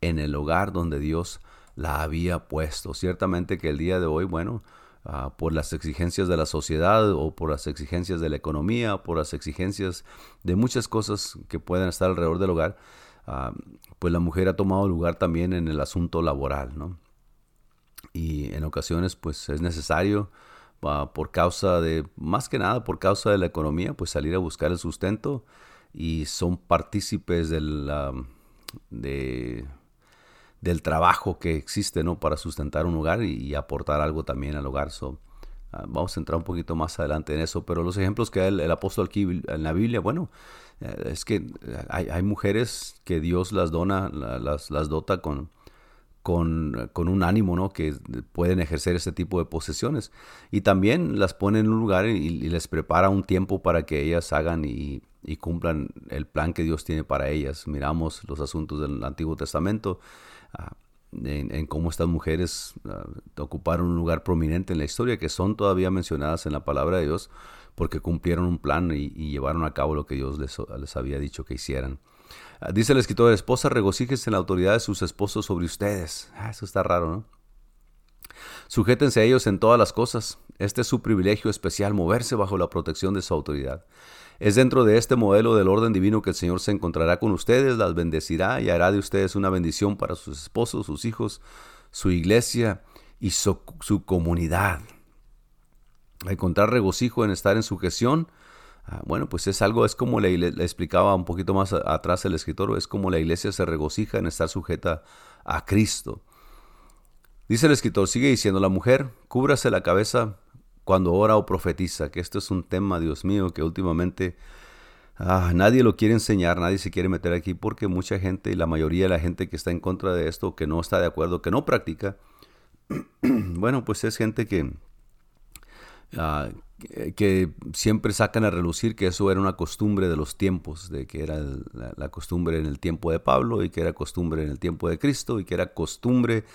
en el hogar donde Dios la había puesto. Ciertamente que el día de hoy, bueno, Ah, por las exigencias de la sociedad o por las exigencias de la economía, por las exigencias de muchas cosas que pueden estar alrededor del hogar, ah, pues la mujer ha tomado lugar también en el asunto laboral, ¿no? Y en ocasiones pues es necesario ah, por causa de, más que nada por causa de la economía, pues salir a buscar el sustento y son partícipes del, de del trabajo que existe ¿no? para sustentar un hogar y, aportar algo también al hogar. So, ah, vamos a entrar un poquito más adelante en eso, pero los ejemplos que el, el apóstol aquí en la Biblia, bueno, eh, es que eh, hay, mujeres que Dios las dona, las, dota con, con, un ánimo, ¿no? Que pueden ejercer ese tipo de posesiones. Y también las pone en un lugar y, les prepara un tiempo para que ellas hagan y, cumplan el plan que Dios tiene para ellas. Miramos los asuntos del Antiguo Testamento Ah, en, cómo estas mujeres ah, ocuparon un lugar prominente en la historia, que son todavía mencionadas en la palabra de Dios, porque cumplieron un plan y, llevaron a cabo lo que Dios les, había dicho que hicieran. Ah, dice el escritor, esposa, regocíjense en la autoridad de sus esposos sobre ustedes. eso está raro, ¿no? Sujétense a ellos en todas las cosas. Este es su privilegio especial, moverse bajo la protección de su autoridad. Es dentro de este modelo del orden divino que el Señor se encontrará con ustedes, las bendecirá y hará de ustedes una bendición para sus esposos, sus hijos, su iglesia y su, comunidad. Encontrar regocijo en estar en sujeción, ah, bueno, pues es algo, es como le, explicaba un poquito más atrás el escritor, es como la iglesia se regocija en estar sujeta a Cristo. Dice el escritor, sigue diciendo, la mujer, cúbrase la cabeza cuando ora o profetiza, que esto es un tema, Dios mío, que últimamente ah, nadie lo quiere enseñar, nadie se quiere meter aquí porque mucha gente y la mayoría de la gente que está en contra de esto, que no está de acuerdo, que no practica, bueno, pues es gente que, ah, que siempre sacan a relucir que eso era una costumbre de los tiempos, de que era la, la, costumbre en el tiempo de Pablo y que era costumbre en el tiempo de Cristo y que era costumbre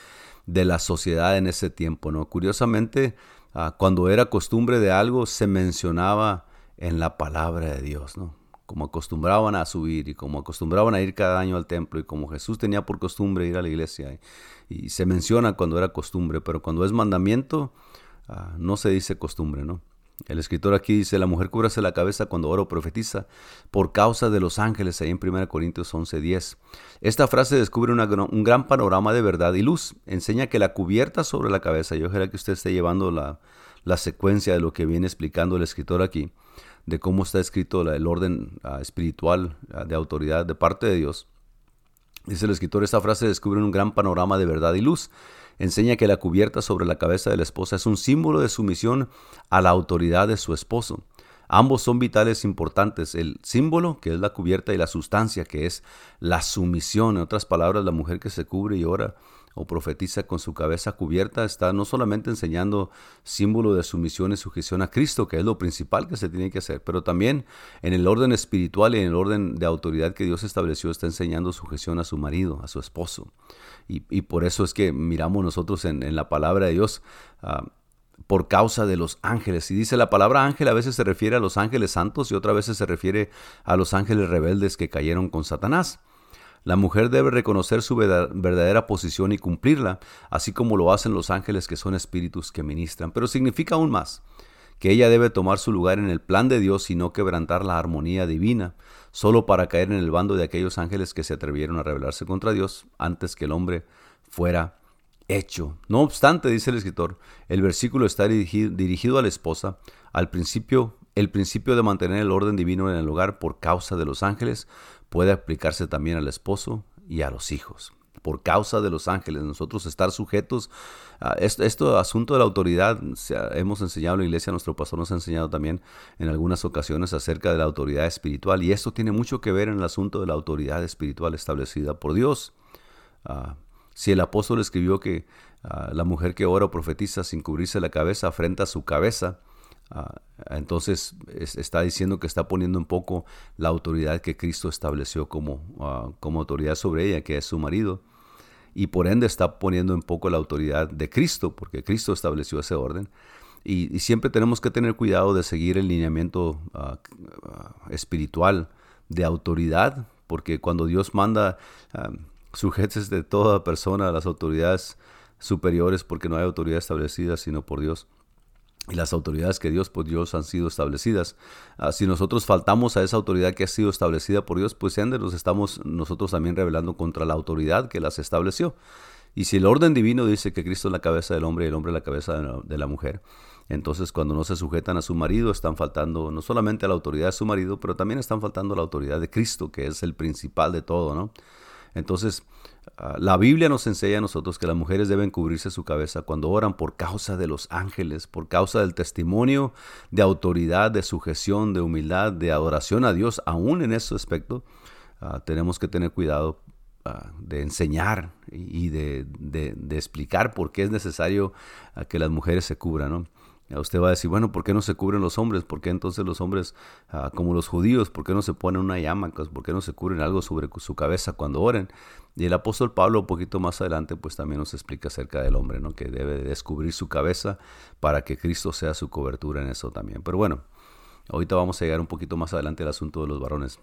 de la sociedad en ese tiempo, ¿no? Curiosamente, Ah, cuando era costumbre de algo, se mencionaba en la palabra de Dios, ¿no? Como acostumbraban a subir y como acostumbraban a ir cada año al templo y como Jesús tenía por costumbre ir a la iglesia. Y, se menciona cuando era costumbre, pero cuando es mandamiento, ah, no se dice costumbre, ¿no? El escritor aquí dice, la mujer cúbrase la cabeza cuando oro profetiza por causa de los ángeles, ahí en 1 Corintios 11:10. Esta frase descubre un gran panorama de verdad y luz. Enseña que la cubierta sobre la cabeza, yo ojalá que usted esté llevando la, secuencia de lo que viene explicando el escritor aquí, de cómo está escrito el orden ah, espiritual ah, de autoridad de parte de Dios. Dice el escritor, esta frase descubre un gran panorama de verdad y luz. Enseña que la cubierta sobre la cabeza de la esposa es un símbolo de sumisión a la autoridad de su esposo. Ambos son vitales importantes. El símbolo, que es la cubierta, y la sustancia, que es la sumisión. En otras palabras, la mujer que se cubre y ora o profetiza con su cabeza cubierta está no solamente enseñando símbolo de sumisión y sujeción a Cristo, que es lo principal que se tiene que hacer, pero también en el orden espiritual y en el orden de autoridad que Dios estableció está enseñando sujeción a su marido, a su esposo. Y, por eso es que miramos nosotros en, la palabra de Dios. Ah, por causa de los ángeles. Y dice la palabra ángel a veces se refiere a los ángeles santos y otras veces se refiere a los ángeles rebeldes que cayeron con Satanás. La mujer debe reconocer su verdadera posición y cumplirla, así como lo hacen los ángeles que son espíritus que ministran. Pero significa aún más que ella debe tomar su lugar en el plan de Dios y no quebrantar la armonía divina, solo para caer en el bando de aquellos ángeles que se atrevieron a rebelarse contra Dios antes que el hombre fuera hecho. No obstante, dice el escritor, el versículo está dirigido, a la esposa, al principio, el principio de mantener el orden divino en el hogar por causa de los ángeles puede aplicarse también al esposo y a los hijos. Por causa de los ángeles, nosotros estar sujetos a esto, asunto de la autoridad, hemos enseñado en la iglesia, nuestro pastor nos ha enseñado también en algunas ocasiones acerca de la autoridad espiritual y esto tiene mucho que ver en el asunto de la autoridad espiritual establecida por Dios. Ah, si el apóstol escribió que ah, la mujer que ora o profetiza sin cubrirse la cabeza afrenta su cabeza, ah, entonces está diciendo que está poniendo un poco la autoridad que Cristo estableció como, como autoridad sobre ella, que es su marido. Y por ende está poniendo un poco la autoridad de Cristo, porque Cristo estableció ese orden. Y, siempre tenemos que tener cuidado de seguir el lineamiento espiritual de autoridad, porque cuando Dios manda sujetes de toda persona a las autoridades superiores porque no hay autoridad establecida sino por Dios. Y las autoridades que Dios por Dios han sido establecidas. Ah, si nosotros faltamos a esa autoridad que ha sido establecida por Dios, pues ende nos estamos nosotros también rebelando contra la autoridad que las estableció. Y si el orden divino dice que Cristo es la cabeza del hombre y el hombre es la cabeza de la, de la mujer, entonces cuando no se sujetan a su marido están faltando no solamente a la autoridad de su marido, pero también están faltando a la autoridad de Cristo, que es el principal de todo, ¿no? Entonces, la Biblia nos enseña a nosotros que las mujeres deben cubrirse su cabeza cuando oran por causa de los ángeles, por causa del testimonio de autoridad, de sujeción, de humildad, de adoración a Dios. Aún en ese aspecto, ah, tenemos que tener cuidado ah, de enseñar y de, de, explicar por qué es necesario que las mujeres se cubran. ¿no? Usted va a decir, bueno, ¿por qué no se cubren los hombres? ¿Por qué entonces los hombres, ah, como los judíos, por qué no se ponen una llama? ¿Por qué no se cubren algo sobre su cabeza cuando oren? Y el apóstol Pablo, un poquito más adelante, pues también nos explica acerca del hombre, ¿no? Que debe descubrir su cabeza para que Cristo sea su cobertura en eso también. Pero bueno, ahorita vamos a llegar un poquito más adelante al asunto de los varones,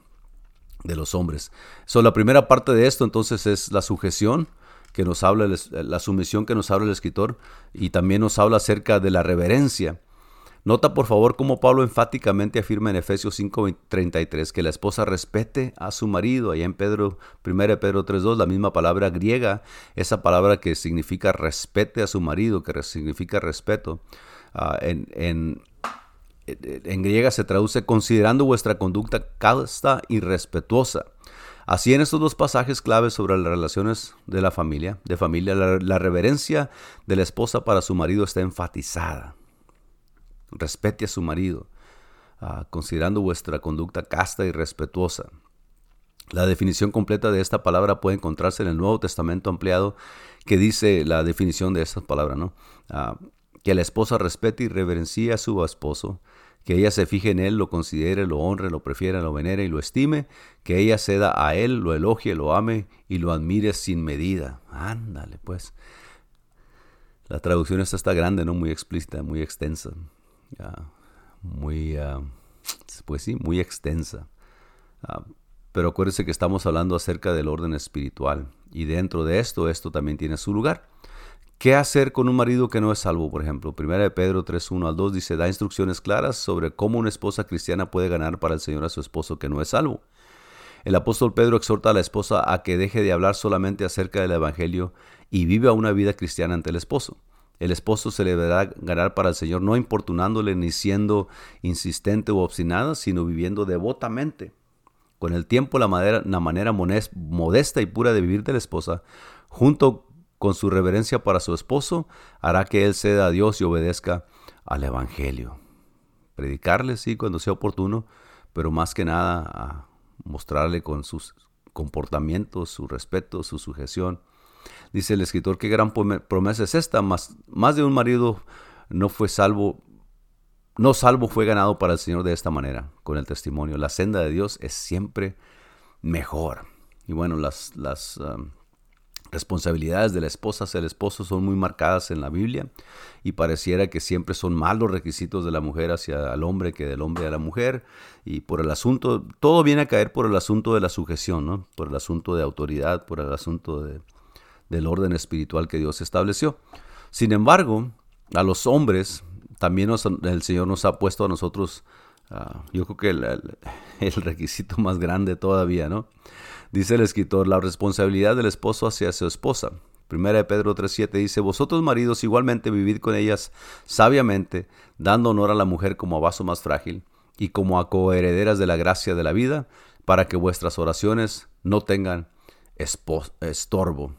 de los hombres. So, la primera parte de esto entonces es la sujeción que nos habla, la sumisión que nos habla el escritor y también nos habla acerca de la reverencia. Nota por favor cómo Pablo enfáticamente afirma en Efesios 5:33 que la esposa respete a su marido. Allá en Pedro, 1 Pedro 3:2, la misma palabra griega, esa palabra que significa respete a su marido, que significa respeto. Ah, en, en, en griega se traduce considerando vuestra conducta casta y respetuosa. Así en estos dos pasajes claves sobre las relaciones de la familia, de familia, la, reverencia de la esposa para su marido está enfatizada. Respete a su marido, ah, considerando vuestra conducta casta y respetuosa. La definición completa de esta palabra puede encontrarse en el Nuevo Testamento ampliado que dice la definición de esta palabra, ¿no? Ah, que la esposa respete y reverencie a su esposo, que ella se fije en él, lo considere, lo honre, lo prefiera, lo venere y lo estime, que ella ceda a él, lo elogie, lo ame y lo admire sin medida. Ándale, pues. La traducción esta está grande, ¿no? Muy explícita, muy extensa. muy, ah, pues sí, muy extensa. Ah, pero acuérdese que estamos hablando acerca del orden espiritual. Y dentro de esto, esto también tiene su lugar. ¿Qué hacer con un marido que no es salvo, por ejemplo? Primera de Pedro 3, 1 al 2 dice, da instrucciones claras sobre cómo una esposa cristiana puede ganar para el Señor a su esposo que no es salvo. El apóstol Pedro exhorta a la esposa a que deje de hablar solamente acerca del Evangelio y viva una vida cristiana ante el esposo. El esposo se le deberá ganar para el Señor no importunándole ni siendo insistente o obstinada, sino viviendo devotamente Con el tiempo la manera, la manera modesta y pura de vivir de la esposa, junto con su reverencia para su esposo, hará que él ceda a Dios y obedezca al Evangelio. Predicarle, sí, cuando sea oportuno, pero más que nada a mostrarle con sus comportamientos, su respeto, su sujeción. Dice el escritor, qué gran promesa es esta, más, más de un marido no fue salvo, no salvo fue ganado para el Señor de esta manera, con el testimonio. La senda de Dios es siempre mejor. Y bueno, las, las um, responsabilidades de la esposa hacia el esposo son muy marcadas en la Biblia y pareciera que siempre son malos requisitos de la mujer hacia el hombre que del hombre a la mujer y por el asunto, todo viene a caer por el asunto de la sujeción, ¿no? por el asunto de autoridad, por el asunto de, del orden espiritual que Dios estableció. Sin embargo, a los hombres también el Señor nos ha puesto a nosotros, ah, yo creo que el requisito más grande todavía, ¿no? Dice el escritor, la responsabilidad del esposo hacia su esposa. Primera de Pedro 3.7 dice, vosotros maridos igualmente vivid con ellas sabiamente, dando honor a la mujer como a vaso más frágil y como a coherederas de la gracia de la vida, para que vuestras oraciones no tengan estorbo.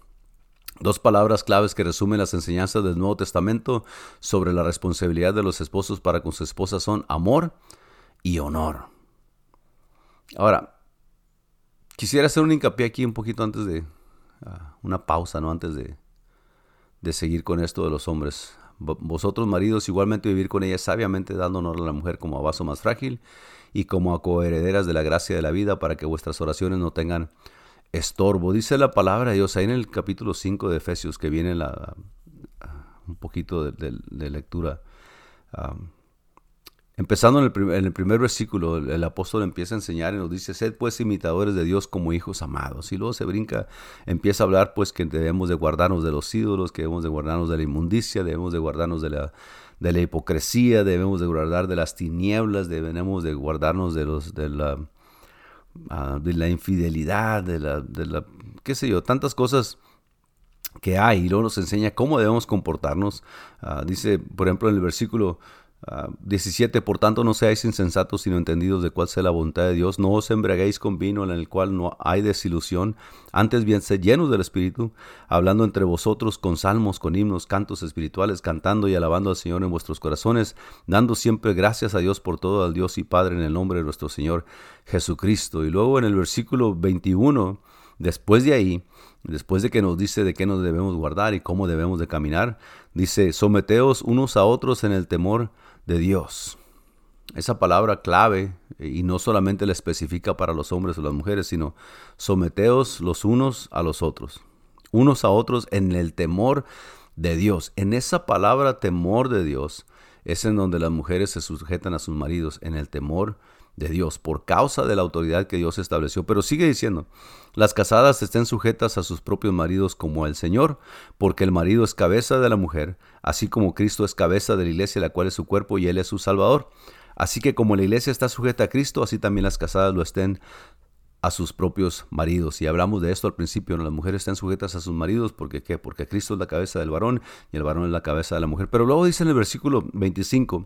Dos palabras claves que resumen las enseñanzas del Nuevo Testamento sobre la responsabilidad de los esposos para con su esposa son amor y honor. Ahora, Quisiera hacer un hincapié aquí un poquito antes de ah, una pausa, ¿no? Antes de, de seguir con esto de los hombres. Vosotros, maridos, igualmente vivir con ella sabiamente, dando honor a la mujer como a vaso más frágil y como a coherederas de la gracia de la vida, para que vuestras oraciones no tengan estorbo. Dice la palabra de Dios ahí en el capítulo 5 de Efesios, que viene la, un poquito de, lectura. Empezando en el, primer, versículo, el, apóstol empieza a enseñar y nos dice, sed pues imitadores de Dios como hijos amados. Y luego se brinca, empieza a hablar pues que debemos de guardarnos de los ídolos, que debemos de guardarnos de la inmundicia, debemos de guardarnos de la, de la hipocresía, debemos de guardar de las tinieblas, debemos de guardarnos de, los, de, la, ah, de la infidelidad, de la, de la, qué sé yo, tantas cosas que hay. Y luego nos enseña cómo debemos comportarnos. Ah, dice, por ejemplo, en el versículo 17. Ah, por tanto, no seáis insensatos, sino entendidos de cuál sea la voluntad de Dios. No os embriaguéis con vino en el cual no hay desilusión. Antes bien, sed llenos del Espíritu, hablando entre vosotros con salmos, con himnos, cantos espirituales, cantando y alabando al Señor en vuestros corazones, dando siempre gracias a Dios por todo, al Dios y Padre, en el nombre de nuestro Señor Jesucristo. Y luego en el versículo 21, después de ahí, después de que nos dice de qué nos debemos guardar y cómo debemos de caminar, dice, someteos unos a otros en el temor de Dios. Esa palabra clave, y no solamente la especifica para los hombres o las mujeres, sino someteos los unos a los otros, unos a otros en el temor de Dios. En esa palabra temor de Dios es en donde las mujeres se sujetan a sus maridos, en el temor de Dios, por causa de la autoridad que Dios estableció. Pero sigue diciendo, las casadas estén sujetas a sus propios maridos como el Señor, porque el marido es cabeza de la mujer, así como Cristo es cabeza de la iglesia, la cual es su cuerpo y él es su Salvador. Así que como la iglesia está sujeta a Cristo, así también las casadas lo estén a sus propios maridos. Y hablamos de esto al principio, las mujeres están sujetas a sus maridos, porque ¿qué? Porque Cristo es la cabeza del varón y el varón es la cabeza de la mujer. Pero luego dice en el versículo 25,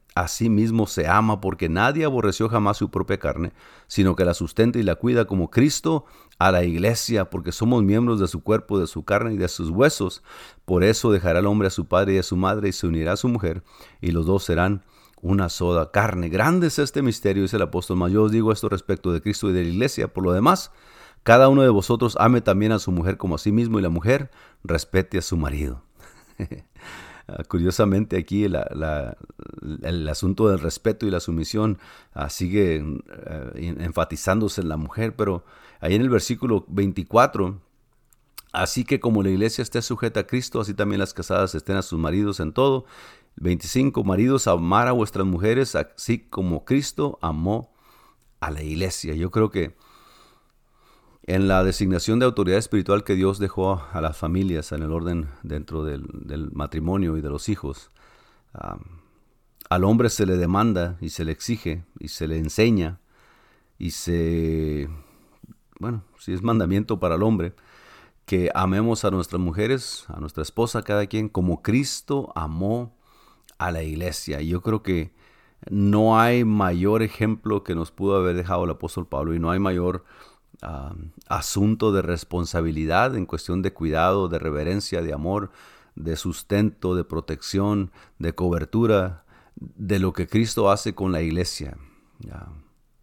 sí mismo se ama porque nadie aborreció jamás su propia carne, sino que la sustenta y la cuida como Cristo a la iglesia, porque somos miembros de su cuerpo, de su carne y de sus huesos. Por eso dejará el hombre a su padre y a su madre y se unirá a su mujer, y los dos serán una sola carne. Grande es este misterio, dice el apóstol. Mas yo os digo esto respecto de Cristo y de la iglesia. Por lo demás, cada uno de vosotros ame también a su mujer como a sí mismo, y la mujer respete a su marido. Ah, curiosamente aquí el asunto del respeto y la sumisión ah, sigue eh, enfatizándose en la mujer, pero ahí en el versículo 24, así que como la iglesia esté sujeta a Cristo, así también las casadas estén a sus maridos en todo. 25, maridos, amar a vuestras mujeres, así como Cristo amó a la iglesia. Yo creo que en la designación de autoridad espiritual que Dios dejó a las familias en el orden dentro del, matrimonio y de los hijos, al hombre se le demanda y se le exige y se le enseña y se, bueno, si es mandamiento para el hombre, que amemos a nuestras mujeres, a nuestra esposa, cada quien, como Cristo amó a la iglesia. Y yo creo que no hay mayor ejemplo que nos pudo haber dejado el apóstol Pablo y no hay mayor asunto de responsabilidad en cuestión de cuidado, de reverencia, de amor, de sustento, de protección, de cobertura, de lo que Cristo hace con la iglesia.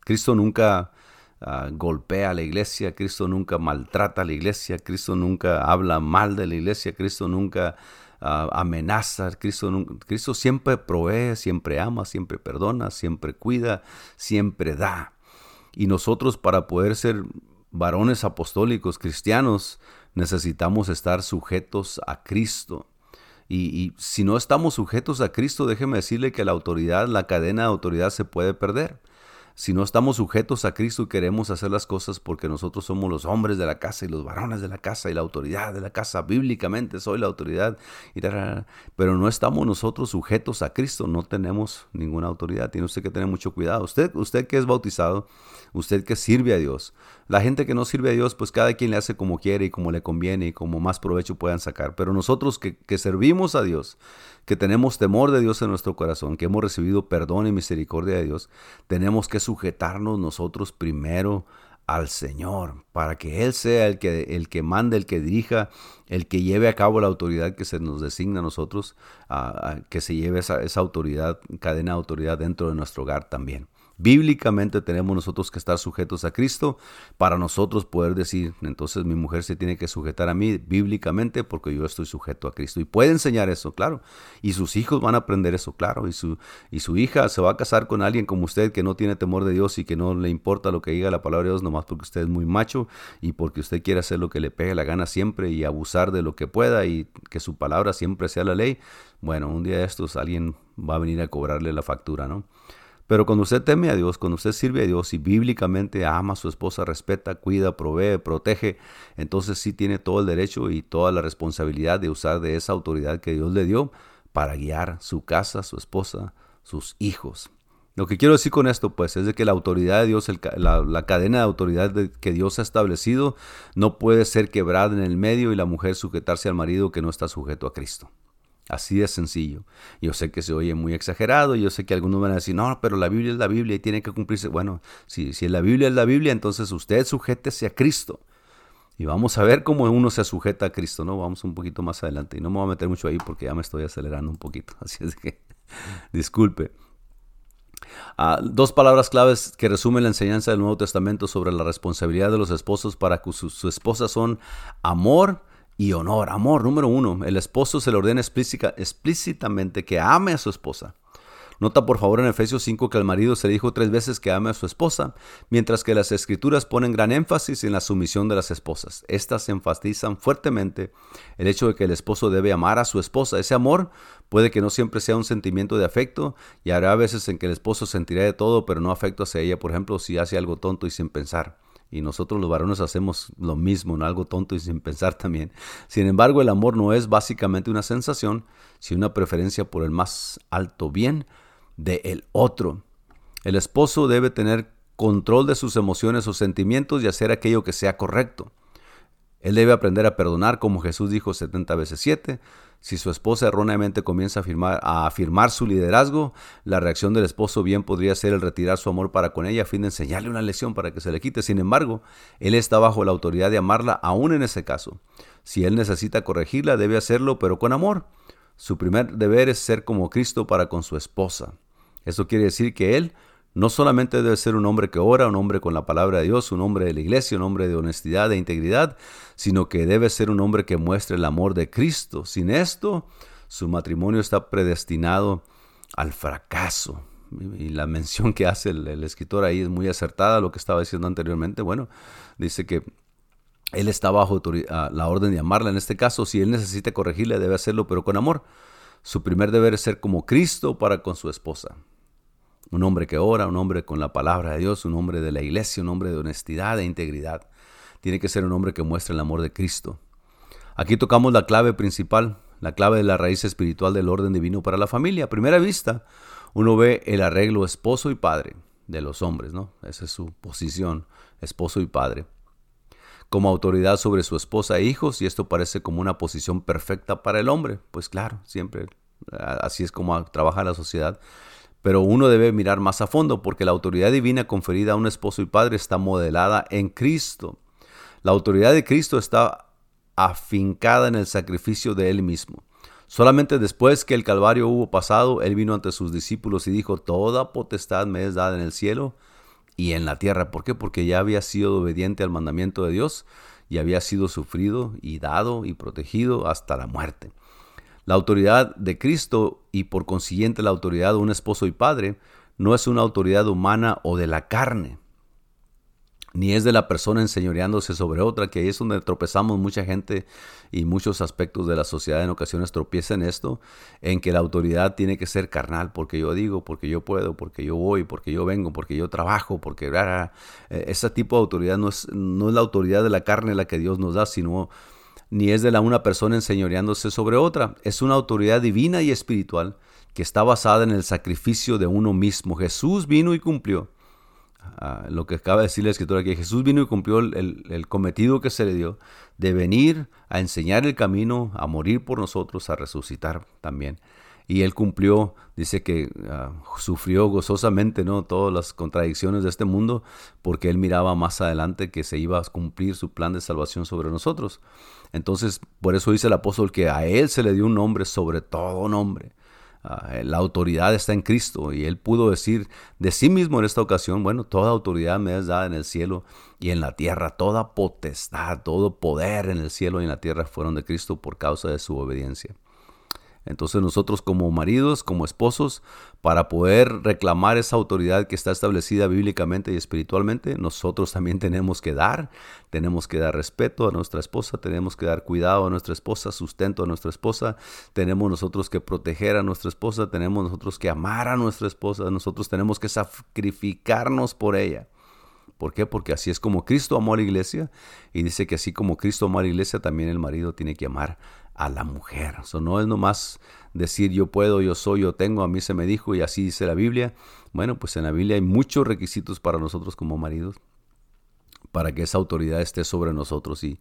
Cristo nunca ah, golpea a la iglesia, Cristo nunca maltrata a la iglesia, Cristo nunca habla mal de la iglesia, Cristo nunca ah, amenaza, Cristo, Cristo siempre provee, siempre ama, siempre perdona, siempre cuida, siempre da. Y nosotros para poder ser varones apostólicos cristianos necesitamos estar sujetos a Cristo. Y, si no estamos sujetos a Cristo, déjeme decirle que la autoridad, la cadena de autoridad se puede perder si no estamos sujetos a Cristo y queremos hacer las cosas porque nosotros somos los hombres de la casa y los varones de la casa y la autoridad de la casa, bíblicamente soy la autoridad, pero no estamos nosotros sujetos a Cristo, no tenemos ninguna autoridad, tiene usted que tener mucho cuidado. Usted, usted que es bautizado, usted que sirve a Dios, la gente que no sirve a Dios, pues cada quien le hace como quiere y como le conviene y como más provecho puedan sacar, pero nosotros que, que servimos a Dios, que tenemos temor de Dios en nuestro corazón, que hemos recibido perdón y misericordia de Dios, tenemos que sujetarnos nosotros primero al Señor, para que Él sea el que, el que mande, el que dirija, el que lleve a cabo la autoridad que se nos designa a nosotros, que se lleve esa, esa autoridad, cadena de autoridad dentro de nuestro hogar también. Bíblicamente tenemos nosotros que estar sujetos a Cristo para nosotros poder decir, entonces mi mujer se tiene que sujetar a mí bíblicamente porque yo estoy sujeto a Cristo. Y puede enseñar eso, claro. Y sus hijos van a aprender eso, claro. Y su, y su hija se va a casar con alguien como usted que no tiene temor de Dios y que no le importa lo que diga la palabra de Dios, nomás porque usted es muy macho y porque usted quiere hacer lo que le pegue la gana siempre y abusar de lo que pueda y que su palabra siempre sea la ley. Bueno, un día de estos alguien va a venir a cobrarle la factura, ¿no? Pero cuando usted teme a Dios, cuando usted sirve a Dios y bíblicamente ama a su esposa, respeta, cuida, provee, protege, entonces sí tiene todo el derecho y toda la responsabilidad de usar de esa autoridad que Dios le dio para guiar su casa, su esposa, sus hijos. Lo que quiero decir con esto, pues, es de que la autoridad de Dios, la, la, cadena de autoridad que Dios ha establecido, no puede ser quebrada en el medio y la mujer sujetarse al marido que no está sujeto a Cristo. Así de sencillo. Yo sé que se oye muy exagerado, yo sé que algunos van a decir, no, pero la Biblia es la Biblia y tiene que cumplirse. Bueno, si, si la Biblia es la Biblia, entonces usted sujétese a Cristo. Y vamos a ver cómo uno se sujeta a Cristo, ¿no? Vamos un poquito más adelante. Y no me voy a meter mucho ahí porque ya me estoy acelerando un poquito. Así es que, disculpe. Ah, dos palabras claves que resumen la enseñanza del Nuevo Testamento sobre la responsabilidad de los esposos para que sus su esposas son amor y honor. Amor, número uno, el esposo se le ordena explícitamente que ame a su esposa. Nota por favor en Efesios 5 que al marido se le dijo tres veces que ame a su esposa, mientras que las escrituras ponen gran énfasis en la sumisión de las esposas. Estas enfatizan fuertemente el hecho de que el esposo debe amar a su esposa. Ese amor puede que no siempre sea un sentimiento de afecto y habrá veces en que el esposo sentirá de todo, pero no afecto hacia ella, por ejemplo, si hace algo tonto y sin pensar. Y nosotros los varones hacemos lo mismo, ¿no? algo tonto y sin pensar también. Sin embargo, el amor no es básicamente una sensación, sino una preferencia por el más alto bien de el otro. El esposo debe tener control de sus emociones o sentimientos y hacer aquello que sea correcto. Él debe aprender a perdonar, como Jesús dijo 70 veces 7. Si su esposa erróneamente comienza a afirmar, su liderazgo, la reacción del esposo bien podría ser el retirar su amor para con ella a fin de enseñarle una lección para que se le quite. Sin embargo, él está bajo la autoridad de amarla aún en ese caso. Si él necesita corregirla, debe hacerlo, pero con amor. Su primer deber es ser como Cristo para con su esposa. Eso quiere decir que él no solamente debe ser un hombre que ora, un hombre con la palabra de Dios, un hombre de la iglesia, un hombre de honestidad, e integridad, sino que debe ser un hombre que muestre el amor de Cristo. Sin esto, su matrimonio está predestinado al fracaso. Y la mención que hace el, escritor ahí es muy acertada, lo que estaba diciendo anteriormente. Bueno, dice que él está bajo la orden de amarla. En este caso, si él necesita corregirle, debe hacerlo, pero con amor. Su primer deber es ser como Cristo para con su esposa un hombre que ora, un hombre con la palabra de Dios, un hombre de la iglesia, un hombre de honestidad e integridad. tiene que ser un hombre que muestre el amor de Cristo. Aquí tocamos la clave principal, la clave de la raíz espiritual del orden divino para la familia. A primera vista, uno ve el arreglo esposo y padre de los hombres, ¿no? Esa es su posición, esposo y padre. Como autoridad sobre su esposa e hijos, y esto parece como una posición perfecta para el hombre. Pues claro, siempre así es como trabaja la sociedad. Pero uno debe mirar más a fondo porque la autoridad divina conferida a un esposo y padre está modelada en Cristo. La autoridad de Cristo está afincada en el sacrificio de Él mismo. Solamente después que el Calvario hubo pasado, Él vino ante sus discípulos y dijo, Toda potestad me es dada en el cielo y en la tierra. ¿Por qué? Porque ya había sido obediente al mandamiento de Dios y había sido sufrido y dado y protegido hasta la muerte. La autoridad de Cristo y por consiguiente la autoridad de un esposo y padre no es una autoridad humana o de la carne, ni es de la persona enseñoreándose sobre otra, que ahí es donde tropezamos mucha gente y muchos aspectos de la sociedad en ocasiones tropiezan esto, en que la autoridad tiene que ser carnal, porque yo digo, porque yo puedo, porque yo voy, porque yo vengo, porque yo trabajo, porque eh, ese tipo de autoridad no es, no es la autoridad de la carne la que Dios nos da, sino ni es de la una persona enseñoreándose sobre otra, es una autoridad divina y espiritual que está basada en el sacrificio de uno mismo. Jesús vino y cumplió lo que acaba de decir la escritura que Jesús vino y cumplió el, cometido que se le dio de venir a enseñar el camino, a morir por nosotros, a resucitar también. Y él cumplió, dice que ah, sufrió gozosamente ¿no? todas las contradicciones de este mundo, porque él miraba más adelante que se iba a cumplir su plan de salvación sobre nosotros. Entonces, por eso dice el apóstol que a él se le dio un nombre sobre todo nombre Ah, la autoridad está en Cristo y él pudo decir de sí mismo en esta ocasión, bueno, toda autoridad me es dada en el cielo y en la tierra, toda potestad, todo poder en el cielo y en la tierra fueron de Cristo por causa de su obediencia. Entonces nosotros como maridos, como esposos, para poder reclamar esa autoridad que está establecida bíblicamente y espiritualmente, nosotros también tenemos que dar, tenemos que dar respeto a nuestra esposa, tenemos que dar cuidado a nuestra esposa, sustento a nuestra esposa, tenemos nosotros que proteger a nuestra esposa, tenemos nosotros que amar a nuestra esposa, nosotros tenemos que sacrificarnos por ella. ¿Por qué? Porque así es como Cristo amó a la iglesia y dice que así como Cristo amó a la iglesia, también el marido tiene que amar a la mujer. Eso no es nomás decir yo puedo, yo soy, yo tengo, a mí se me dijo y así dice la Biblia. Bueno, pues en la Biblia hay muchos requisitos para nosotros como maridos, para que esa autoridad esté sobre nosotros y,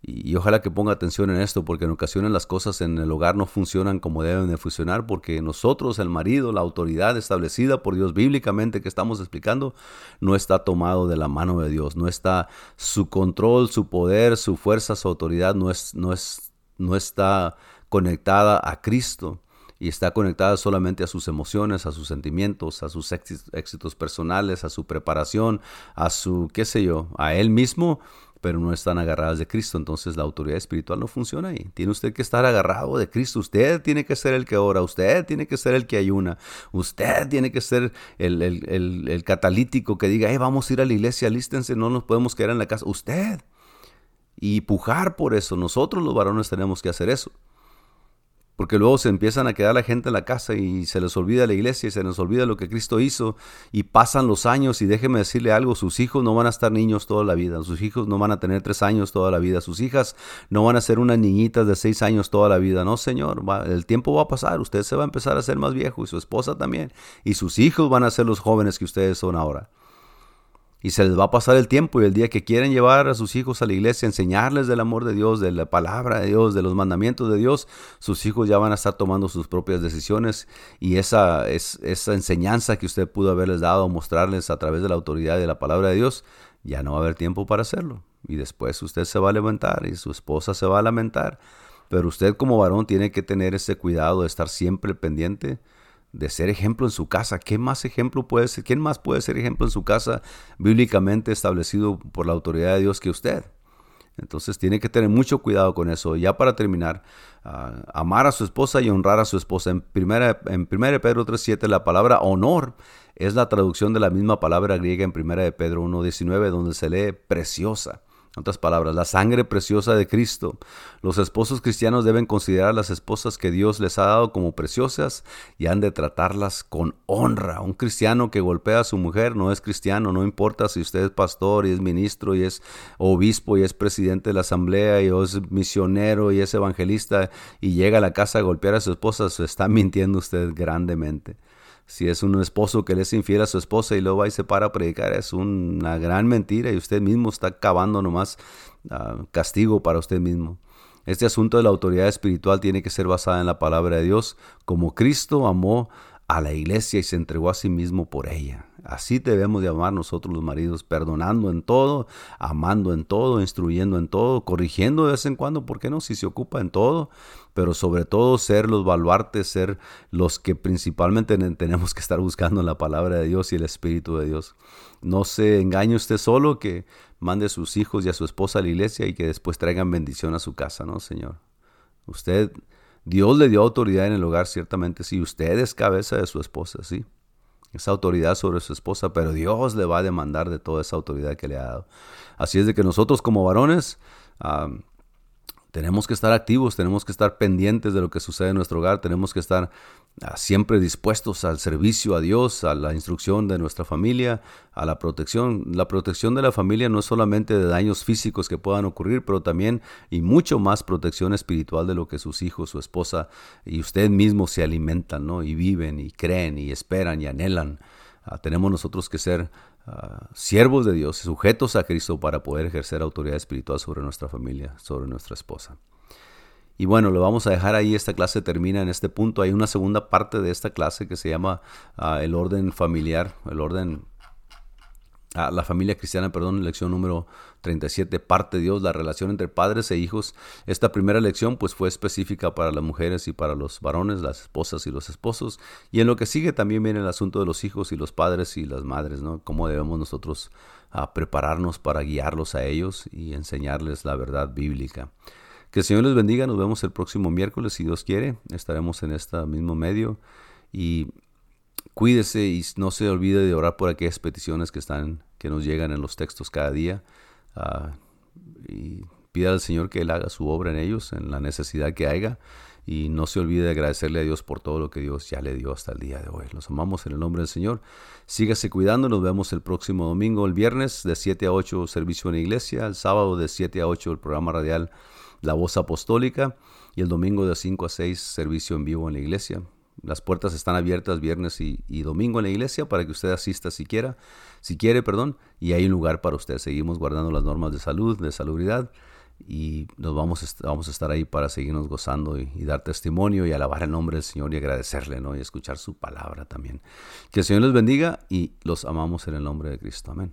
y, ojalá que ponga atención en esto, porque en ocasiones las cosas en el hogar no funcionan como deben de funcionar, porque nosotros, el marido, la autoridad establecida por Dios bíblicamente que estamos explicando, no está tomado de la mano de Dios, no está su control, su poder, su fuerza, su autoridad, no es, no es no está conectada a Cristo y está conectada solamente a sus emociones, a sus sentimientos, a sus éxitos personales, a su preparación, a su, qué sé yo, a Él mismo, pero no están agarradas de Cristo. Entonces la autoridad espiritual no funciona ahí. Tiene usted que estar agarrado de Cristo. Usted tiene que ser el que ora, usted tiene que ser el que ayuna, usted tiene que ser el, catalítico que diga, hey, vamos a ir a la iglesia, lístense, no nos podemos quedar en la casa. Usted y pujar por eso. Nosotros los varones tenemos que hacer eso. Porque luego se empiezan a quedar la gente en la casa y se les olvida la iglesia y se les olvida lo que Cristo hizo y pasan los años y déjeme decirle algo, sus hijos no van a estar niños toda la vida, sus hijos no van a tener tres años toda la vida, sus hijas no van a ser unas niñitas de seis años toda la vida, no señor, el tiempo va a pasar, usted se va a empezar a ser más viejo y su esposa también y sus hijos van a ser los jóvenes que ustedes son ahora. Y se les va a pasar el tiempo y el día que quieren llevar a sus hijos a la iglesia, enseñarles del amor de Dios, de la palabra de Dios, de los mandamientos de Dios, sus hijos ya van a estar tomando sus propias decisiones y esa, es, esa enseñanza que usted pudo haberles dado, mostrarles a través de la autoridad de la palabra de Dios, ya no va a haber tiempo para hacerlo. Y después usted se va a levantar y su esposa se va a lamentar. Pero usted como varón tiene que tener ese cuidado de estar siempre pendiente de ser ejemplo en su casa. ¿Qué más ejemplo puede ser? ¿Quién más puede ser ejemplo en su casa bíblicamente establecido por la autoridad de Dios que usted? Entonces tiene que tener mucho cuidado con eso. Ya para terminar, ah, amar a su esposa y honrar a su esposa. En 1 en primera Pedro 3.7 la palabra honor es la traducción de la misma palabra griega en 1 de Pedro 1.19 donde se lee preciosa. En otras palabras, la sangre preciosa de Cristo. Los esposos cristianos deben considerar las esposas que Dios les ha dado como preciosas y han de tratarlas con honra. Un cristiano que golpea a su mujer no es cristiano, no importa si usted es pastor y es ministro y es obispo y es presidente de la asamblea y es misionero y es evangelista y llega a la casa a golpear a su esposa, se está mintiendo usted grandemente. Si es un esposo que le es infiel a su esposa y luego va y se para a predicar, es una gran mentira y usted mismo está cavando nomás ah, castigo para usted mismo. Este asunto de la autoridad espiritual tiene que ser basada en la palabra de Dios, como Cristo amó a la iglesia y se entregó a sí mismo por ella. Así debemos de amar nosotros los maridos, perdonando en todo, amando en todo, instruyendo en todo, corrigiendo de vez en cuando, ¿por qué no? Si se ocupa en todo, pero sobre todo ser los baluartes, ser los que principalmente tenemos que estar buscando la palabra de Dios y el Espíritu de Dios. No se engañe usted solo que mande a sus hijos y a su esposa a la iglesia y que después traigan bendición a su casa, ¿no, Señor? Usted, Dios le dio autoridad en el hogar, ciertamente, sí. Usted es cabeza de su esposa, sí esa autoridad sobre su esposa, pero Dios le va a demandar de toda esa autoridad que le ha dado. Así es de que nosotros como varones tenemos que estar activos, tenemos que estar pendientes de lo que sucede en nuestro hogar, tenemos que estar ah, siempre dispuestos al servicio a Dios, a la instrucción de nuestra familia, a la protección. La protección de la familia no es solamente de daños físicos que puedan ocurrir, pero también y mucho más protección espiritual de lo que sus hijos, su esposa y usted mismo se alimentan, ¿no? Y viven y creen y esperan y anhelan. Ah, tenemos nosotros que ser Ah, siervos de Dios, sujetos a Cristo para poder ejercer autoridad espiritual sobre nuestra familia, sobre nuestra esposa. Y bueno, lo vamos a dejar ahí, esta clase termina en este punto. Hay una segunda parte de esta clase que se llama ah, el orden familiar, el orden la familia cristiana, perdón, lección número 37, parte Dios, la relación entre padres e hijos. Esta primera lección pues fue específica para las mujeres y para los varones, las esposas y los esposos. Y en lo que sigue también viene el asunto de los hijos y los padres y las madres, ¿no? Cómo debemos nosotros ah, prepararnos para guiarlos a ellos y enseñarles la verdad bíblica. Que el Señor les bendiga, nos vemos el próximo miércoles, si Dios quiere, estaremos en este mismo medio y cuídese y no se olvide de orar por aquellas peticiones que están que nos llegan en los textos cada día ah, y pida al Señor que Él haga su obra en ellos, en la necesidad que haya y no se olvide de agradecerle a Dios por todo lo que Dios ya le dio hasta el día de hoy. Los amamos en el nombre del Señor. Sígase cuidando, nos vemos el próximo domingo, el viernes de 7 a 8 servicio en la iglesia, el sábado de 7 a 8 el programa radial La Voz Apostólica y el domingo de 5 a 6 servicio en vivo en la iglesia. Las puertas están abiertas viernes y, domingo en la iglesia para que usted asista si quiera, si quiere, perdón, y hay un lugar para usted. Seguimos guardando las normas de salud, de salubridad y nos vamos, vamos a estar ahí para seguirnos gozando y, y, dar testimonio y alabar el nombre del Señor y agradecerle, ¿no? Y escuchar su palabra también. Que el Señor les bendiga y los amamos en el nombre de Cristo. Amén.